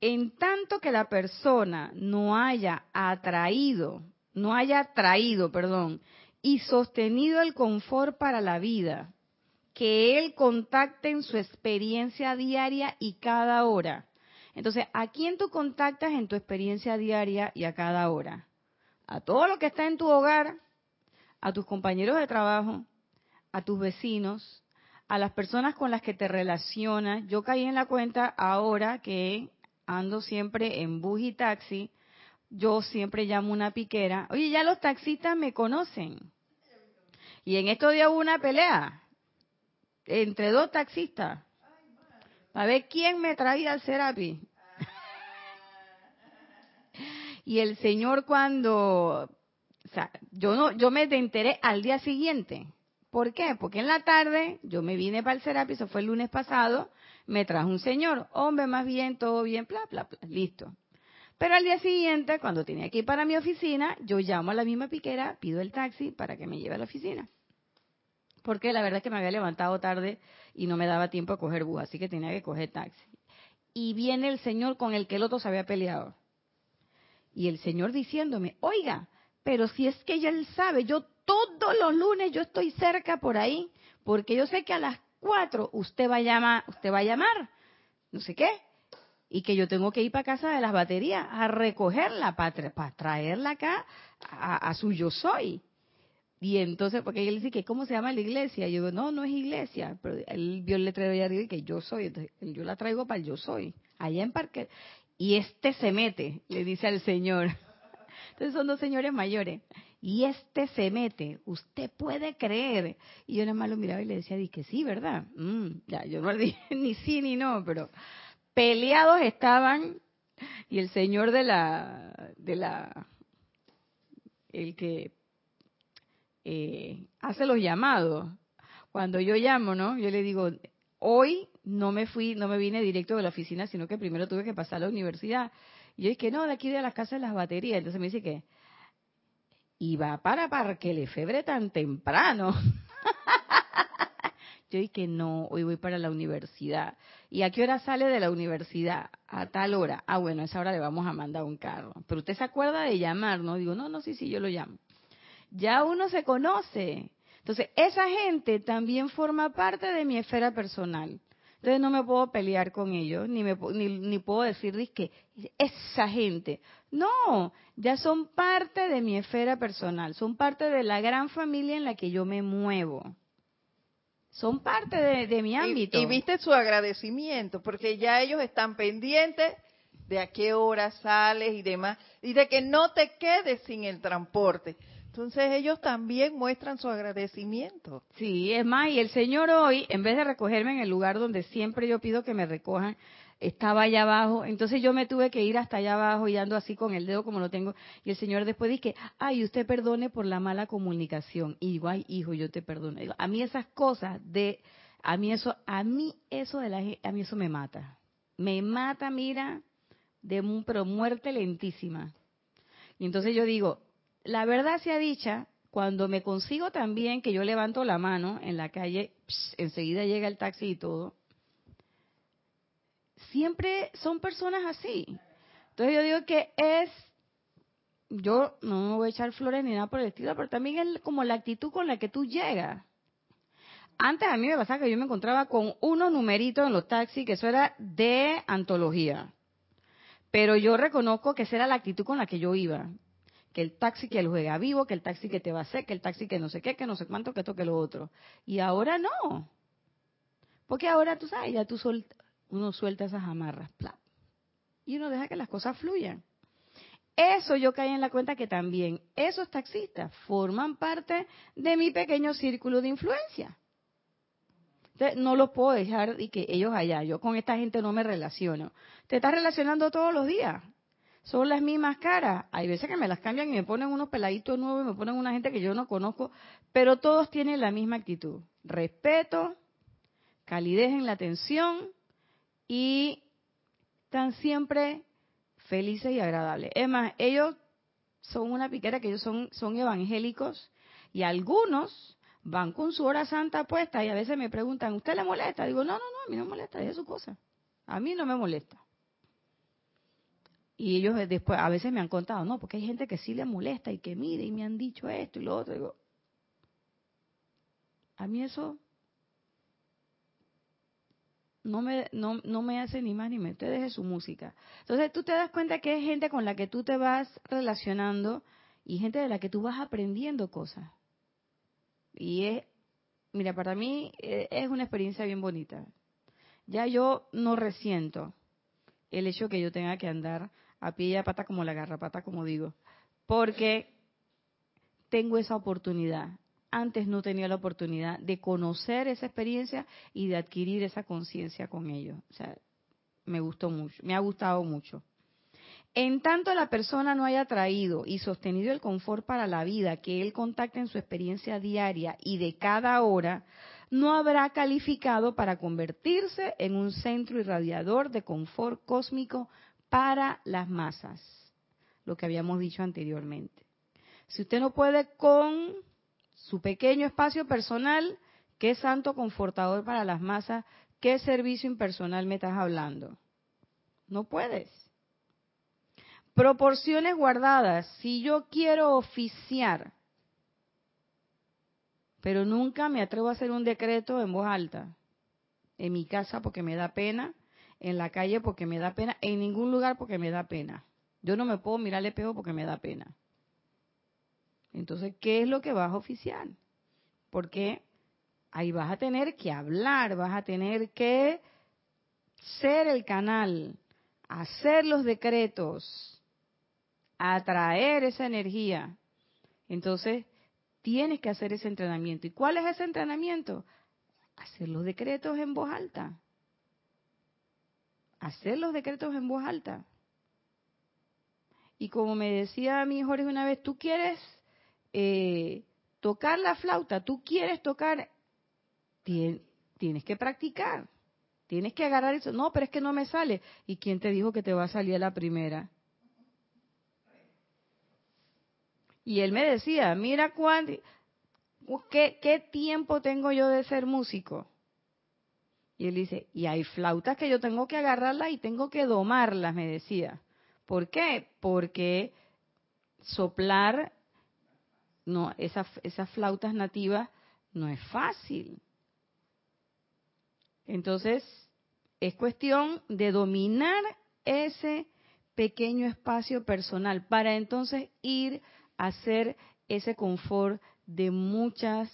En tanto que la persona no haya atraído, no haya traído, perdón, y sostenido el confort para la vida, que él contacte en su experiencia diaria y cada hora. Entonces, ¿a quién tú contactas en tu experiencia diaria y a cada hora? A todo lo que está en tu hogar, a tus compañeros de trabajo, a tus vecinos, a las personas con las que te relacionas. Yo caí en la cuenta ahora que ando siempre en bus y taxi, yo siempre llamo una piquera. Oye, ya los taxistas me conocen. Y en estos días hubo una pelea entre dos taxistas para ver quién me traía al Serapi. [laughs] y el señor cuando o sea, yo no, yo me enteré al día siguiente. ¿Por qué? Porque en la tarde yo me vine para el Serapi, eso fue el lunes pasado, me trajo un señor, hombre, más bien, todo bien, bla, bla, bla, listo. Pero al día siguiente, cuando tenía que ir para mi oficina, yo llamo a la misma piquera, pido el taxi para que me lleve a la oficina. Porque la verdad es que me había levantado tarde y no me daba tiempo a coger bus, así que tenía que coger taxi. Y viene el señor con el que el otro se había peleado. Y el señor diciéndome, oiga, pero si es que ya él sabe, yo todos los lunes yo estoy cerca por ahí, porque yo sé que a las cuatro usted va a llamar, usted va a llamar, no sé qué, y que yo tengo que ir para casa de las baterías a recogerla, para, traerla acá a, su yo soy. Y entonces, porque él dice que cómo se llama la iglesia, y yo digo, no, no es iglesia, pero él vio el letrero allá arriba y que yo soy, entonces yo la traigo para el yo soy, allá en Parque. Y este se mete, le dice al Señor. [laughs] Entonces son dos señores mayores. Y este se mete, usted puede creer. Y yo nada más lo miraba y le decía, di que sí, ¿verdad? Mm, ya, yo no le dije [laughs] ni sí ni no, pero peleados estaban. Y el señor de la, de la, el que eh, hace los llamados, cuando yo llamo, ¿no? Yo le digo, hoy no me fui, no me vine directo de la oficina, sino que primero tuve que pasar a la universidad. Y yo dije, no, de aquí de la casa de las baterías. Entonces me dice que, y va para Parque Lefebre tan temprano. [laughs] yo dije, no, hoy voy para la universidad. ¿Y a qué hora sale de la universidad? A tal hora. Ah, bueno, a esa hora le vamos a mandar un carro. Pero usted se acuerda de llamar, ¿no? Digo, no, no, sí, sí, yo lo llamo. Ya uno se conoce. Entonces, esa gente también forma parte de mi esfera personal. Entonces no me puedo pelear con ellos, ni, me, ni, puedo decir que esa gente. No, ya son parte de mi esfera personal, son parte de la gran familia en la que yo me muevo. son parte de, mi ámbito. Y, viste su agradecimiento, porque ya ellos están pendientes de a qué hora sales y demás, y de que no te quedes sin el transporte. Entonces ellos también muestran su agradecimiento. Sí, es más, y el Señor hoy, en vez de recogerme en el lugar donde siempre yo pido que me recojan, estaba allá abajo, entonces yo me tuve que ir hasta allá abajo y ando así con el dedo como lo tengo, y el Señor después dice, ay, usted perdone por la mala comunicación, y digo, ay, hijo, yo te perdono. a mí esas cosas de, a mí eso, a mí eso de la, a mí eso me mata, me mata, mira, de pero muerte lentísima. Y entonces yo digo, la verdad sea dicha, cuando me consigo también que yo levanto la mano en la calle, enseguida llega el taxi y todo, siempre son personas así. Entonces yo digo que es, yo no me voy a echar flores ni nada por el estilo, pero también es como la actitud con la que tú llegas. Antes a mí me pasaba que yo me encontraba con unos numeritos en los taxis, que eso era de antología. Pero yo reconozco que esa era la actitud con la que yo iba. Que el taxi que lo juega vivo, que el taxi que te va a hacer, que el taxi que no sé qué, que no sé cuánto, que esto, que lo otro. Y ahora no. Porque ahora tú sabes, ya tú sol, uno suelta esas amarras, y uno deja que las cosas fluyan. Eso yo caí en la cuenta que también esos taxistas forman parte de mi pequeño círculo de influencia. Entonces, no los puedo dejar y que ellos allá. Yo con esta gente no me relaciono. Te estás relacionando todos los días. Son las mismas caras. Hay veces que me las cambian y me ponen unos peladitos nuevos y me ponen una gente que yo no conozco, pero todos tienen la misma actitud. Respeto, calidez en la atención, y están siempre felices y agradables. Es más, ellos son una piquera que ellos son, son evangélicos y algunos van con su hora santa puesta y a veces me preguntan, ¿usted le molesta? Digo, no, no, no, a mí no me molesta, es su cosa. A mí no me molesta. Y ellos después, a veces me han contado, no, porque hay gente que sí le molesta y que mire y me han dicho esto y lo otro. Digo, a mí eso no me, no, no me hace ni más ni menos, te deje su música. Entonces tú te das cuenta que es gente con la que tú te vas relacionando y gente de la que tú vas aprendiendo cosas. Y es, mira, para mí eh, es una experiencia bien bonita. Ya yo no resiento el hecho que yo tenga que andar a pie y a pata como la garrapata, como digo, porque tengo esa oportunidad antes no tenía la oportunidad de conocer esa experiencia y de adquirir esa conciencia con ellos. O sea, me gustó mucho, me ha gustado mucho. En tanto la persona no haya traído y sostenido el confort para la vida que él contacta en su experiencia diaria y de cada hora, no habrá calificado para convertirse en un centro irradiador de confort cósmico para las masas, lo que habíamos dicho anteriormente. Si usted no puede con su pequeño espacio personal, qué santo confortador para las masas, qué servicio impersonal me estás hablando. No puedes. Proporciones guardadas. Si yo quiero oficiar, pero nunca me atrevo a hacer un decreto en voz alta, en mi casa porque me da pena, en la calle porque me da pena, en ningún lugar porque me da pena. Yo no me puedo mirar al espejo porque me da pena. Entonces, ¿qué es lo que vas a oficiar? Porque ahí vas a tener que hablar, vas a tener que ser el canal, hacer los decretos, atraer esa energía. Entonces, tienes que hacer ese entrenamiento. ¿Y cuál es ese entrenamiento? Hacer los decretos en voz alta. Hacer los decretos en voz alta. Y como me decía mi Jorge una vez, tú quieres eh, tocar la flauta, tú quieres tocar, tienes que practicar, tienes que agarrar eso. No, pero es que no me sale. ¿Y quién te dijo que te va a salir a la primera? Y él me decía, mira cuánto, ¿qué, ¿qué tiempo tengo yo de ser músico? Y él dice, y hay flautas que yo tengo que agarrarlas y tengo que domarlas, me decía. ¿Por qué? Porque soplar esas flautas nativas no es fácil. Entonces, es cuestión de dominar ese pequeño espacio personal para entonces ir a hacer ese confort de muchas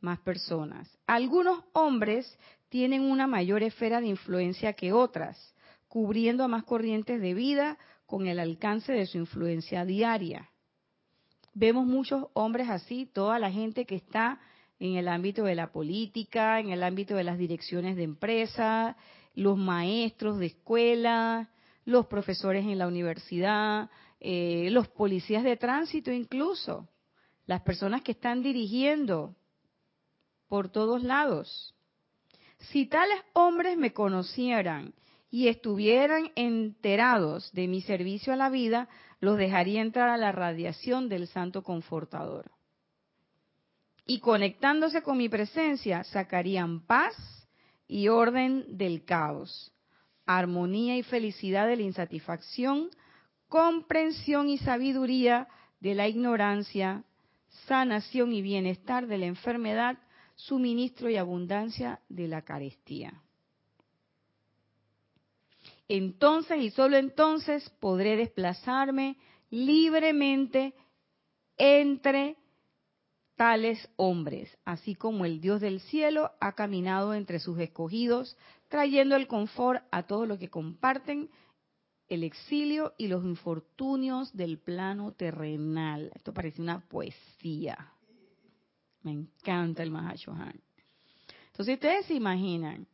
más personas. Algunos hombres tienen una mayor esfera de influencia que otras, cubriendo a más corrientes de vida con el alcance de su influencia diaria. Vemos muchos hombres así, toda la gente que está en el ámbito de la política, en el ámbito de las direcciones de empresa, los maestros de escuela, los profesores en la universidad, eh, los policías de tránsito incluso, las personas que están dirigiendo por todos lados. Si tales hombres me conocieran y estuvieran enterados de mi servicio a la vida, los dejaría entrar a la radiación del Santo Confortador. Y conectándose con mi presencia, sacarían paz y orden del caos, armonía y felicidad de la insatisfacción, comprensión y sabiduría de la ignorancia, sanación y bienestar de la enfermedad, suministro y abundancia de la carestía. Entonces y solo entonces podré desplazarme libremente entre tales hombres, así como el Dios del cielo ha caminado entre sus escogidos, trayendo el confort a todos los que comparten el exilio y los infortunios del plano terrenal. Esto parece una poesía. Me encanta el Mahashohan. Entonces ustedes se imaginan,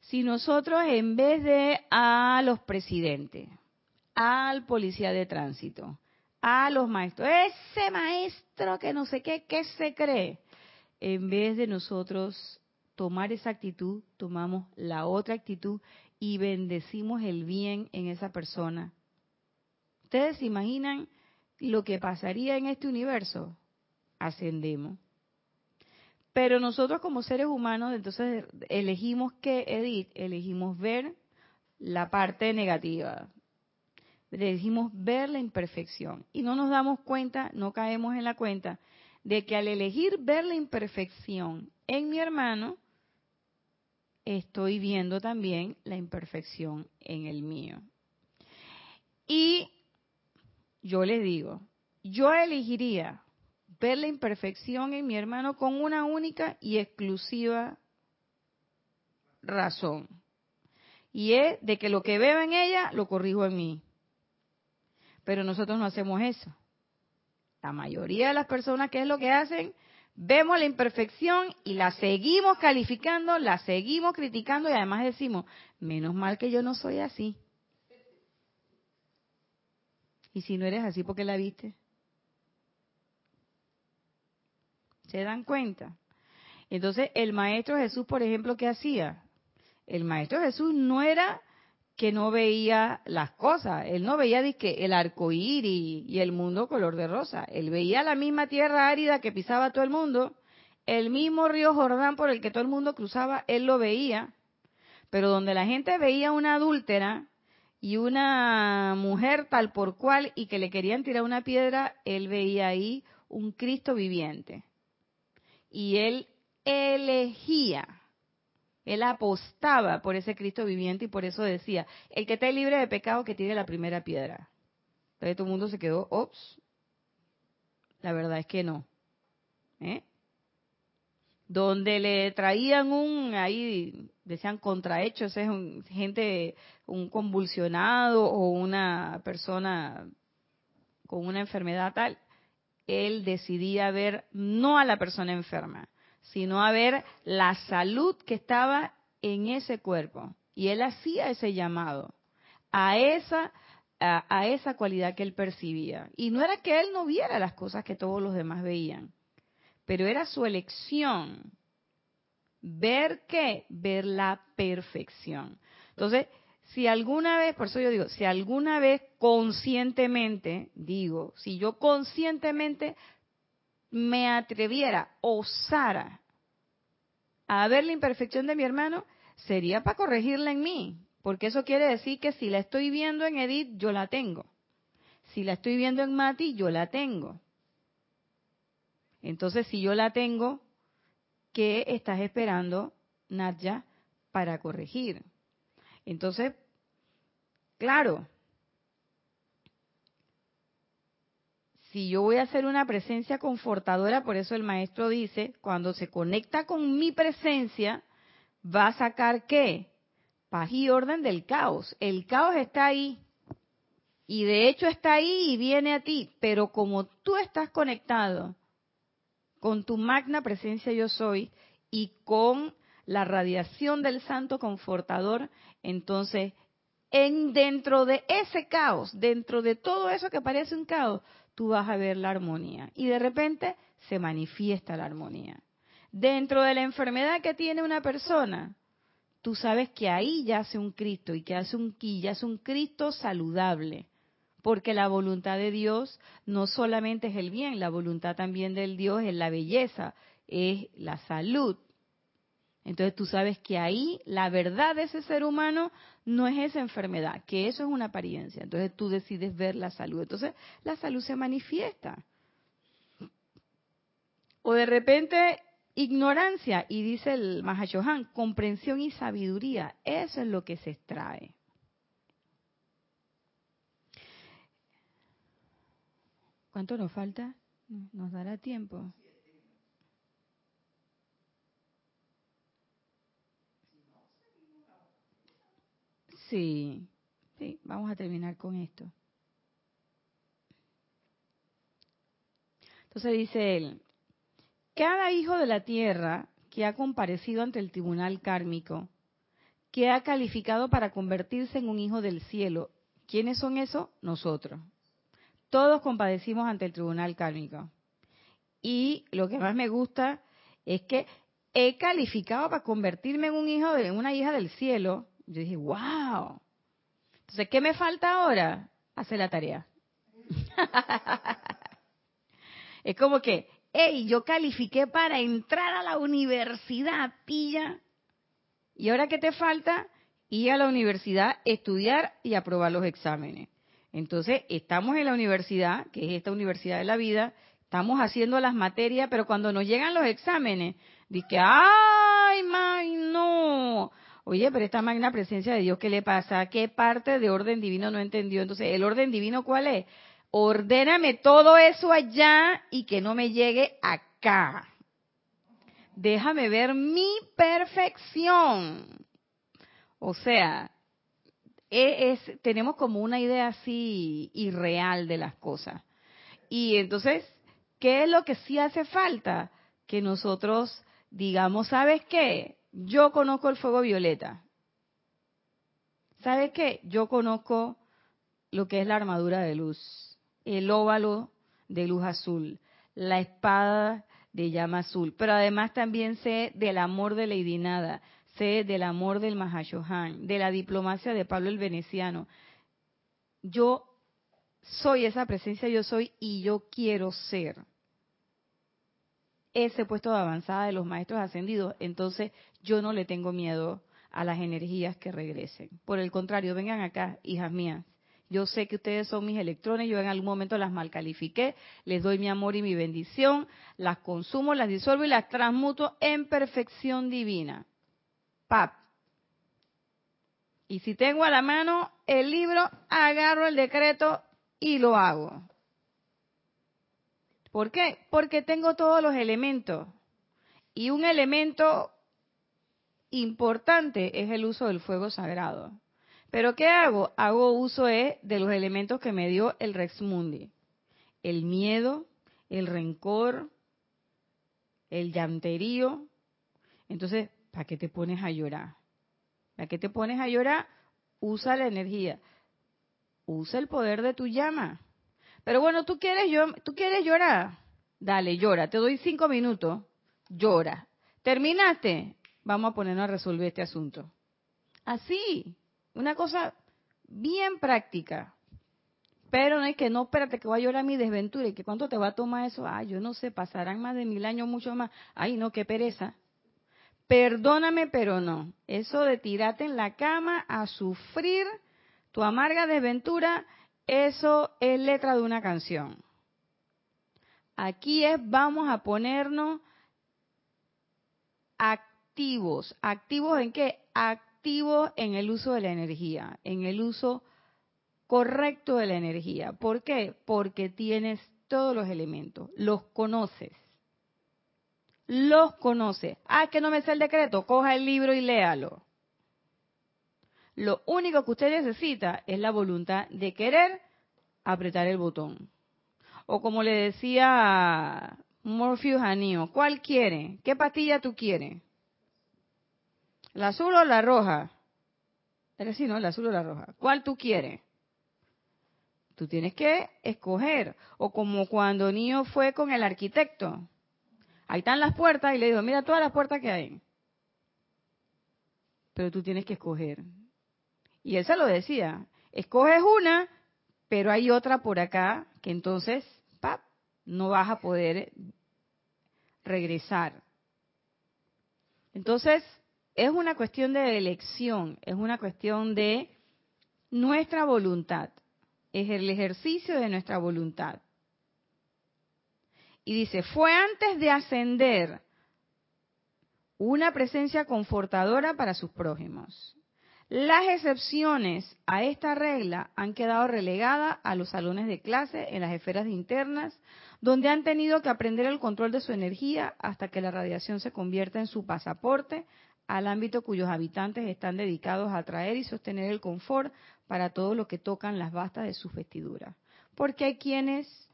si nosotros en vez de a los presidentes, al policía de tránsito, a los maestros, ese maestro que no sé qué, ¿qué se cree? En vez de nosotros tomar esa actitud, tomamos la otra actitud y bendecimos el bien en esa persona. ¿Ustedes se imaginan lo que pasaría en este universo? Ascendemos. Pero nosotros como seres humanos, entonces elegimos qué, Edith, elegimos ver la parte negativa. Elegimos ver la imperfección. Y no nos damos cuenta, no caemos en la cuenta, de que al elegir ver la imperfección en mi hermano, estoy viendo también la imperfección en el mío. Y yo les digo, yo elegiría ver la imperfección en mi hermano con una única y exclusiva razón. Y es de que lo que veo en ella lo corrijo en mí. Pero nosotros no hacemos eso. La mayoría de las personas, ¿qué es lo que hacen? vemos la imperfección y la seguimos calificando, la seguimos criticando y además decimos, menos mal que yo no soy así. Y si no eres así, ¿por qué la viste? ¿Se dan cuenta? Entonces, el Maestro Jesús, por ejemplo, ¿qué hacía? El Maestro Jesús no era que no veía las cosas. Él no veía el arco iris y el mundo color de rosa. Él veía la misma tierra árida que pisaba todo el mundo, el mismo río Jordán por el que todo el mundo cruzaba, él lo veía. Pero donde la gente veía una adúltera y una mujer tal por cual y que le querían tirar una piedra, él veía ahí un Cristo viviente. Y él elegía él apostaba por ese Cristo viviente y por eso decía, el que esté libre de pecado que tire la primera piedra. Entonces todo el mundo se quedó, ops, la verdad es que no. ¿Eh? Donde le traían un, ahí decían contrahecho, es un, gente, un convulsionado o una persona con una enfermedad tal, él decidía ver no a la persona enferma, sino a ver la salud que estaba en ese cuerpo. Y él hacía ese llamado a esa, a, esa cualidad que él percibía. Y no era que él no viera las cosas que todos los demás veían, pero era su elección. ¿Ver qué? Ver la perfección. Entonces, si alguna vez, por eso yo digo, si alguna vez conscientemente, digo, si yo conscientemente me atreviera, osara a ver la imperfección de mi hermano, sería para corregirla en mí, porque eso quiere decir que si la estoy viendo en Edith, yo la tengo. Si la estoy viendo en Mati, yo la tengo. Entonces, si yo la tengo, ¿qué estás esperando, Nadja, para corregir? Entonces, claro, si yo voy a hacer una presencia confortadora, por eso el maestro dice, cuando se conecta con mi presencia, va a sacar qué? Paz y orden del caos. El caos está ahí. Y de hecho está ahí y viene a ti. Pero como tú estás conectado con tu magna presencia yo soy y con la radiación del santo confortador, entonces en dentro de ese caos, dentro de todo eso que parece un caos, tú vas a ver la armonía y de repente se manifiesta la armonía. Dentro de la enfermedad que tiene una persona, tú sabes que ahí yace un Cristo y que hace un ya es un Cristo saludable, porque la voluntad de Dios no solamente es el bien, la voluntad también del Dios es la belleza, es la salud. Entonces tú sabes que ahí la verdad de ese ser humano no es esa enfermedad, que eso es una apariencia. Entonces tú decides ver la salud. Entonces la salud se manifiesta. O de repente ignorancia, y dice el Mahashohan, comprensión y sabiduría. Eso es lo que se extrae. ¿Cuánto nos falta? ¿Nos dará tiempo? Sí, sí, vamos a terminar con esto. Entonces dice él, cada hijo de la tierra que ha comparecido ante el tribunal kármico, que ha calificado para convertirse en un hijo del cielo, ¿quiénes son esos? Nosotros. Todos compadecimos ante el tribunal kármico. Y lo que más me gusta es que he calificado para convertirme en un hijo de una hija del cielo yo dije, wow. Entonces, ¿qué me falta ahora? Hacer la tarea. [laughs] es como que, hey, yo califiqué para entrar a la universidad, pilla. ¿Y ahora qué te falta? Ir a la universidad, estudiar y aprobar los exámenes. Entonces, estamos en la universidad, que es esta universidad de la vida, estamos haciendo las materias, pero cuando nos llegan los exámenes, dice, ay, may, no, Oye, pero esta magna presencia de Dios, ¿qué le pasa? ¿Qué parte de orden divino no entendió? Entonces, ¿el orden divino cuál es? Ordéname todo eso allá y que no me llegue acá. Déjame ver mi perfección. O sea, e, tenemos como una idea así irreal de las cosas. Y entonces, ¿qué es lo que sí hace falta? Que nosotros digamos, ¿sabes qué? Yo conozco el fuego violeta. ¿Sabe qué? Yo conozco lo que es la armadura de luz, el óvalo de luz azul, la espada de llama azul, pero además también sé del amor de Lady Nada, sé del amor del Mahashohan, de la diplomacia de Pablo el Veneciano. Yo soy esa presencia, yo soy y yo quiero ser ese puesto de avanzada de los maestros ascendidos, entonces yo no le tengo miedo a las energías que regresen. Por el contrario, vengan acá, hijas mías. Yo sé que ustedes son mis electrones, yo en algún momento las malcalifiqué, les doy mi amor y mi bendición, las consumo, las disuelvo y las transmuto en perfección divina. Pap. Y si tengo a la mano el libro, agarro el decreto y lo hago. ¿Por qué? Porque tengo todos los elementos. Y un elemento importante es el uso del fuego sagrado. Pero ¿qué hago? Hago uso de, los elementos que me dio el Rex Mundi. El miedo, el rencor, el llanterío. Entonces, ¿para qué te pones a llorar? ¿Para qué te pones a llorar? Usa la energía. Usa el poder de tu llama. Pero bueno, tú quieres, tú quieres llorar. Dale, llora. Te doy cinco minutos. Llora. ¿Terminaste? Vamos a ponernos a resolver este asunto. Así. Una cosa bien práctica. Pero no es que no, espérate que voy a llorar mi desventura y que cuánto te va a tomar eso. Ay, yo no sé, pasarán más de mil años, mucho más. Ay, no, qué pereza. Perdóname, pero no. Eso de tirarte en la cama a sufrir tu amarga desventura, eso es letra de una canción. Aquí es, vamos a ponernos activos. ¿Activos en qué? Activos en el uso de la energía, en el uso correcto de la energía. ¿Por qué? Porque tienes todos los elementos, los conoces. Los conoces. Ah, que no me sé el decreto, coja el libro y léalo. Lo único que usted necesita es la voluntad de querer apretar el botón. O como le decía Morpheus a Neo, ¿cuál quiere? ¿Qué pastilla tú quieres? ¿La azul o la roja? Es sí, ¿no? La azul o la roja. ¿Cuál tú quieres? Tú tienes que escoger. O como cuando Neo fue con el arquitecto. Ahí están las puertas y le dijo, mira todas las puertas que hay. Pero tú tienes que escoger. Y él se lo decía, escoges una, pero hay otra por acá que entonces, ¡pap! no vas a poder regresar. Entonces, es una cuestión de elección, es una cuestión de nuestra voluntad es el ejercicio de nuestra voluntad. Y dice, fue antes de ascender una presencia confortadora para sus prójimos. Las excepciones a esta regla han quedado relegadas a los salones de clase en las esferas internas, donde han tenido que aprender el control de su energía hasta que la radiación se convierta en su pasaporte al ámbito cuyos habitantes están dedicados a atraer y sostener el confort para todos los que tocan las bastas de sus vestiduras. Porque hay quienes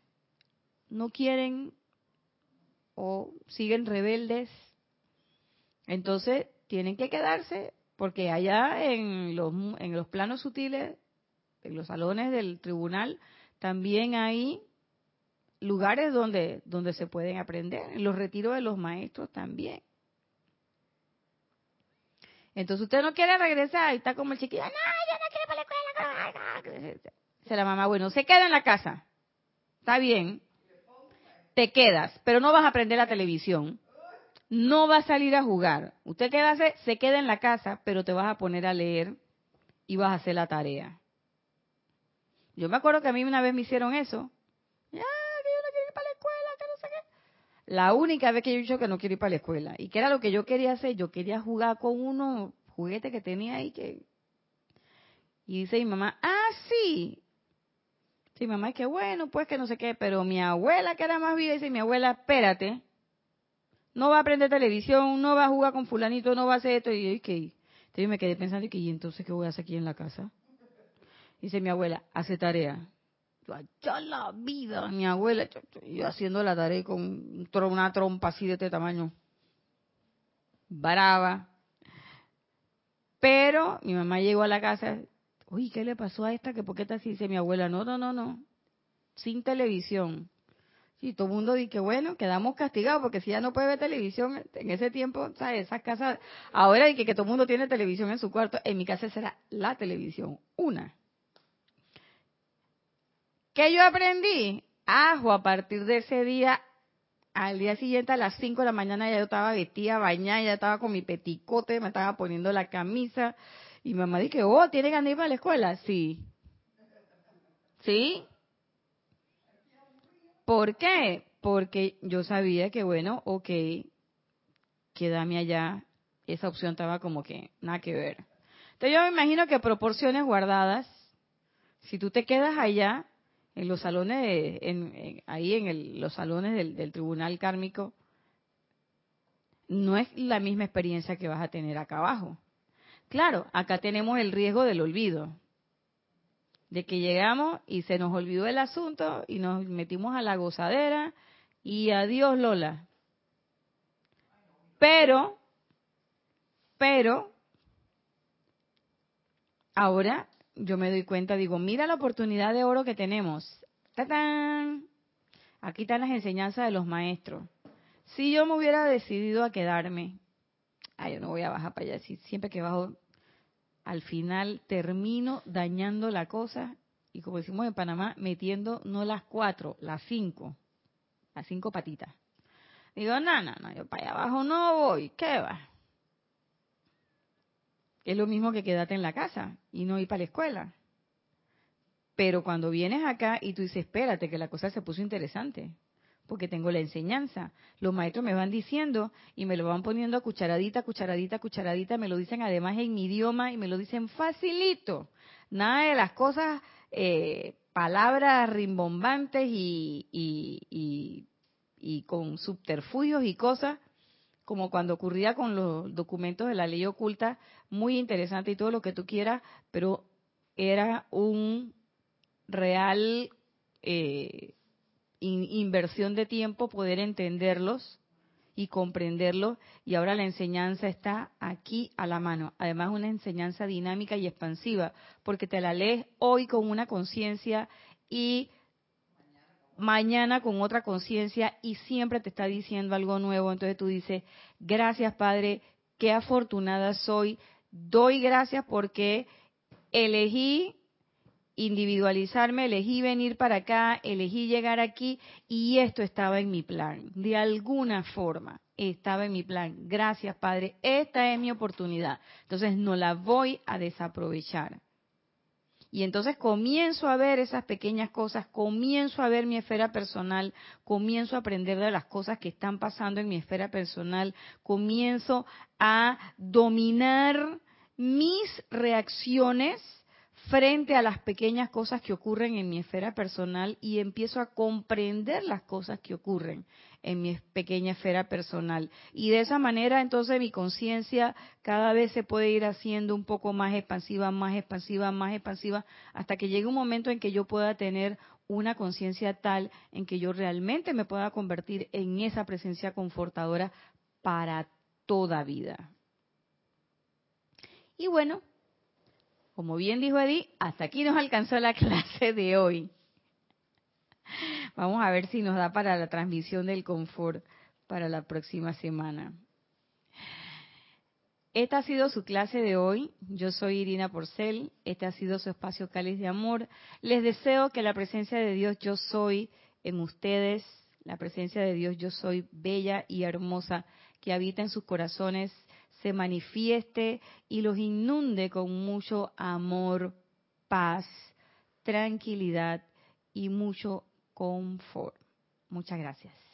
no quieren o siguen rebeldes, entonces tienen que quedarse, porque allá en los, en los planos sutiles, en los salones del tribunal, también hay lugares donde, donde se pueden aprender, en los retiros de los maestros también. Entonces usted no quiere regresar y está como el chiquillo, no, yo no quiero para la escuela. Dice la mamá, bueno, se queda en la casa. Está bien. Te quedas, pero no vas a aprender la televisión. No vas a salir a jugar. Usted quédase, se queda en la casa, pero te vas a poner a leer y vas a hacer la tarea. Yo me acuerdo que a mí una vez me hicieron eso. Ya, que yo no quiero ir para la escuela, que no sé qué. La única vez que yo he dicho que no quiero ir para la escuela. Y que era lo que yo quería hacer. Yo quería jugar con uno juguete que tenía ahí que... Y dice mi mamá, ah, sí. Sí, mamá, es que bueno, pues que no sé qué, pero mi abuela, que era más viva, dice mi abuela, espérate, no va a aprender televisión, no va a jugar con fulanito, no va a hacer esto, y yo, ¿qué? Entonces me quedé pensando, ¿y entonces qué voy a hacer aquí en la casa? Dice mi abuela, hace tarea. Yo, allá la vida, mi abuela, yo, haciendo la tarea con una trompa así de este tamaño. Brava. Pero mi mamá llegó a la casa, uy, ¿qué le pasó a esta? ¿Que ¿Por qué está así? Dice mi abuela, no, no, no, no, sin televisión. Y todo el mundo dice que bueno, quedamos castigados porque si ya no puede ver televisión en ese tiempo, ¿sabes? Esas casas, ahora y que, que todo el mundo tiene televisión en su cuarto, en mi casa será la televisión, una. ¿Qué yo aprendí? Ajo, a partir de ese día al día siguiente a las 5 de la mañana ya yo estaba vestida, bañada, ya estaba con mi peticote, me estaba poniendo la camisa. Y mamá dije, oh, ¿tiene ganas de ir para la escuela? Sí. ¿Sí? ¿Por qué? Porque yo sabía que, bueno, ok, quédame allá. Esa opción estaba como que nada que ver. Entonces yo me imagino que proporciones guardadas, si tú te quedas allá, en los salones, en, ahí en los salones del, tribunal kármico, no es la misma experiencia que vas a tener acá abajo. Claro, acá tenemos el riesgo del olvido, de que llegamos y se nos olvidó el asunto y nos metimos a la gozadera y adiós Lola. Pero, pero, ahora yo me doy cuenta, digo, mira la oportunidad de oro que tenemos. ¡Tatán! Aquí están las enseñanzas de los maestros. Si yo me hubiera decidido a quedarme, ay, yo no voy a bajar para allá, si siempre que bajo, al final termino dañando la cosa y como decimos en Panamá, metiendo no las cuatro, las cinco, las cinco patitas. Digo, no, no, no, yo para allá abajo no voy, ¿qué va? Es lo mismo que quedarte en la casa y no ir para la escuela. Pero cuando vienes acá y tú dices, espérate, que la cosa se puso interesante, porque tengo la enseñanza. Los maestros me van diciendo y me lo van poniendo a cucharadita, cucharadita, cucharadita, me lo dicen además en mi idioma y me lo dicen facilito. Nada de las cosas eh, palabras rimbombantes y, y, y, con subterfugios y cosas, como cuando ocurría con los documentos de la ley oculta, muy interesante y todo lo que tú quieras, pero era un real eh, inversión de tiempo poder entenderlos y comprenderlos y ahora la enseñanza está aquí a la mano. Además una enseñanza dinámica y expansiva porque te la lees hoy con una conciencia y mañana con otra conciencia y siempre te está diciendo algo nuevo. Entonces tú dices, gracias Padre, qué afortunada soy. Doy gracias porque elegí individualizarme, elegí venir para acá, elegí llegar aquí y esto estaba en mi plan. De alguna forma estaba en mi plan. Gracias Padre, esta es mi oportunidad. Entonces no la voy a desaprovechar. Y entonces comienzo a ver esas pequeñas cosas, comienzo a ver mi esfera personal, comienzo a aprender de las cosas que están pasando en mi esfera personal, comienzo a dominar mis reacciones frente a las pequeñas cosas que ocurren en mi esfera personal y empiezo a comprender las cosas que ocurren en mi pequeña esfera personal. Y de esa manera entonces mi conciencia cada vez se puede ir haciendo un poco más expansiva, más expansiva, más expansiva, hasta que llegue un momento en que yo pueda tener una conciencia tal en que yo realmente me pueda convertir en esa presencia confortadora para toda vida. Y bueno, como bien dijo Eddie, hasta aquí nos alcanzó la [laughs] clase de hoy. Vamos a ver si nos da para la transmisión del confort para la próxima semana. Esta ha sido su clase de hoy. Yo soy Irina Porcel. Este ha sido su espacio cáliz de amor. Les deseo que la presencia de Dios yo soy en ustedes, la presencia de Dios yo soy bella y hermosa, que habita en sus corazones, se manifieste y los inunde con mucho amor, paz, tranquilidad y mucho confort. Muchas gracias.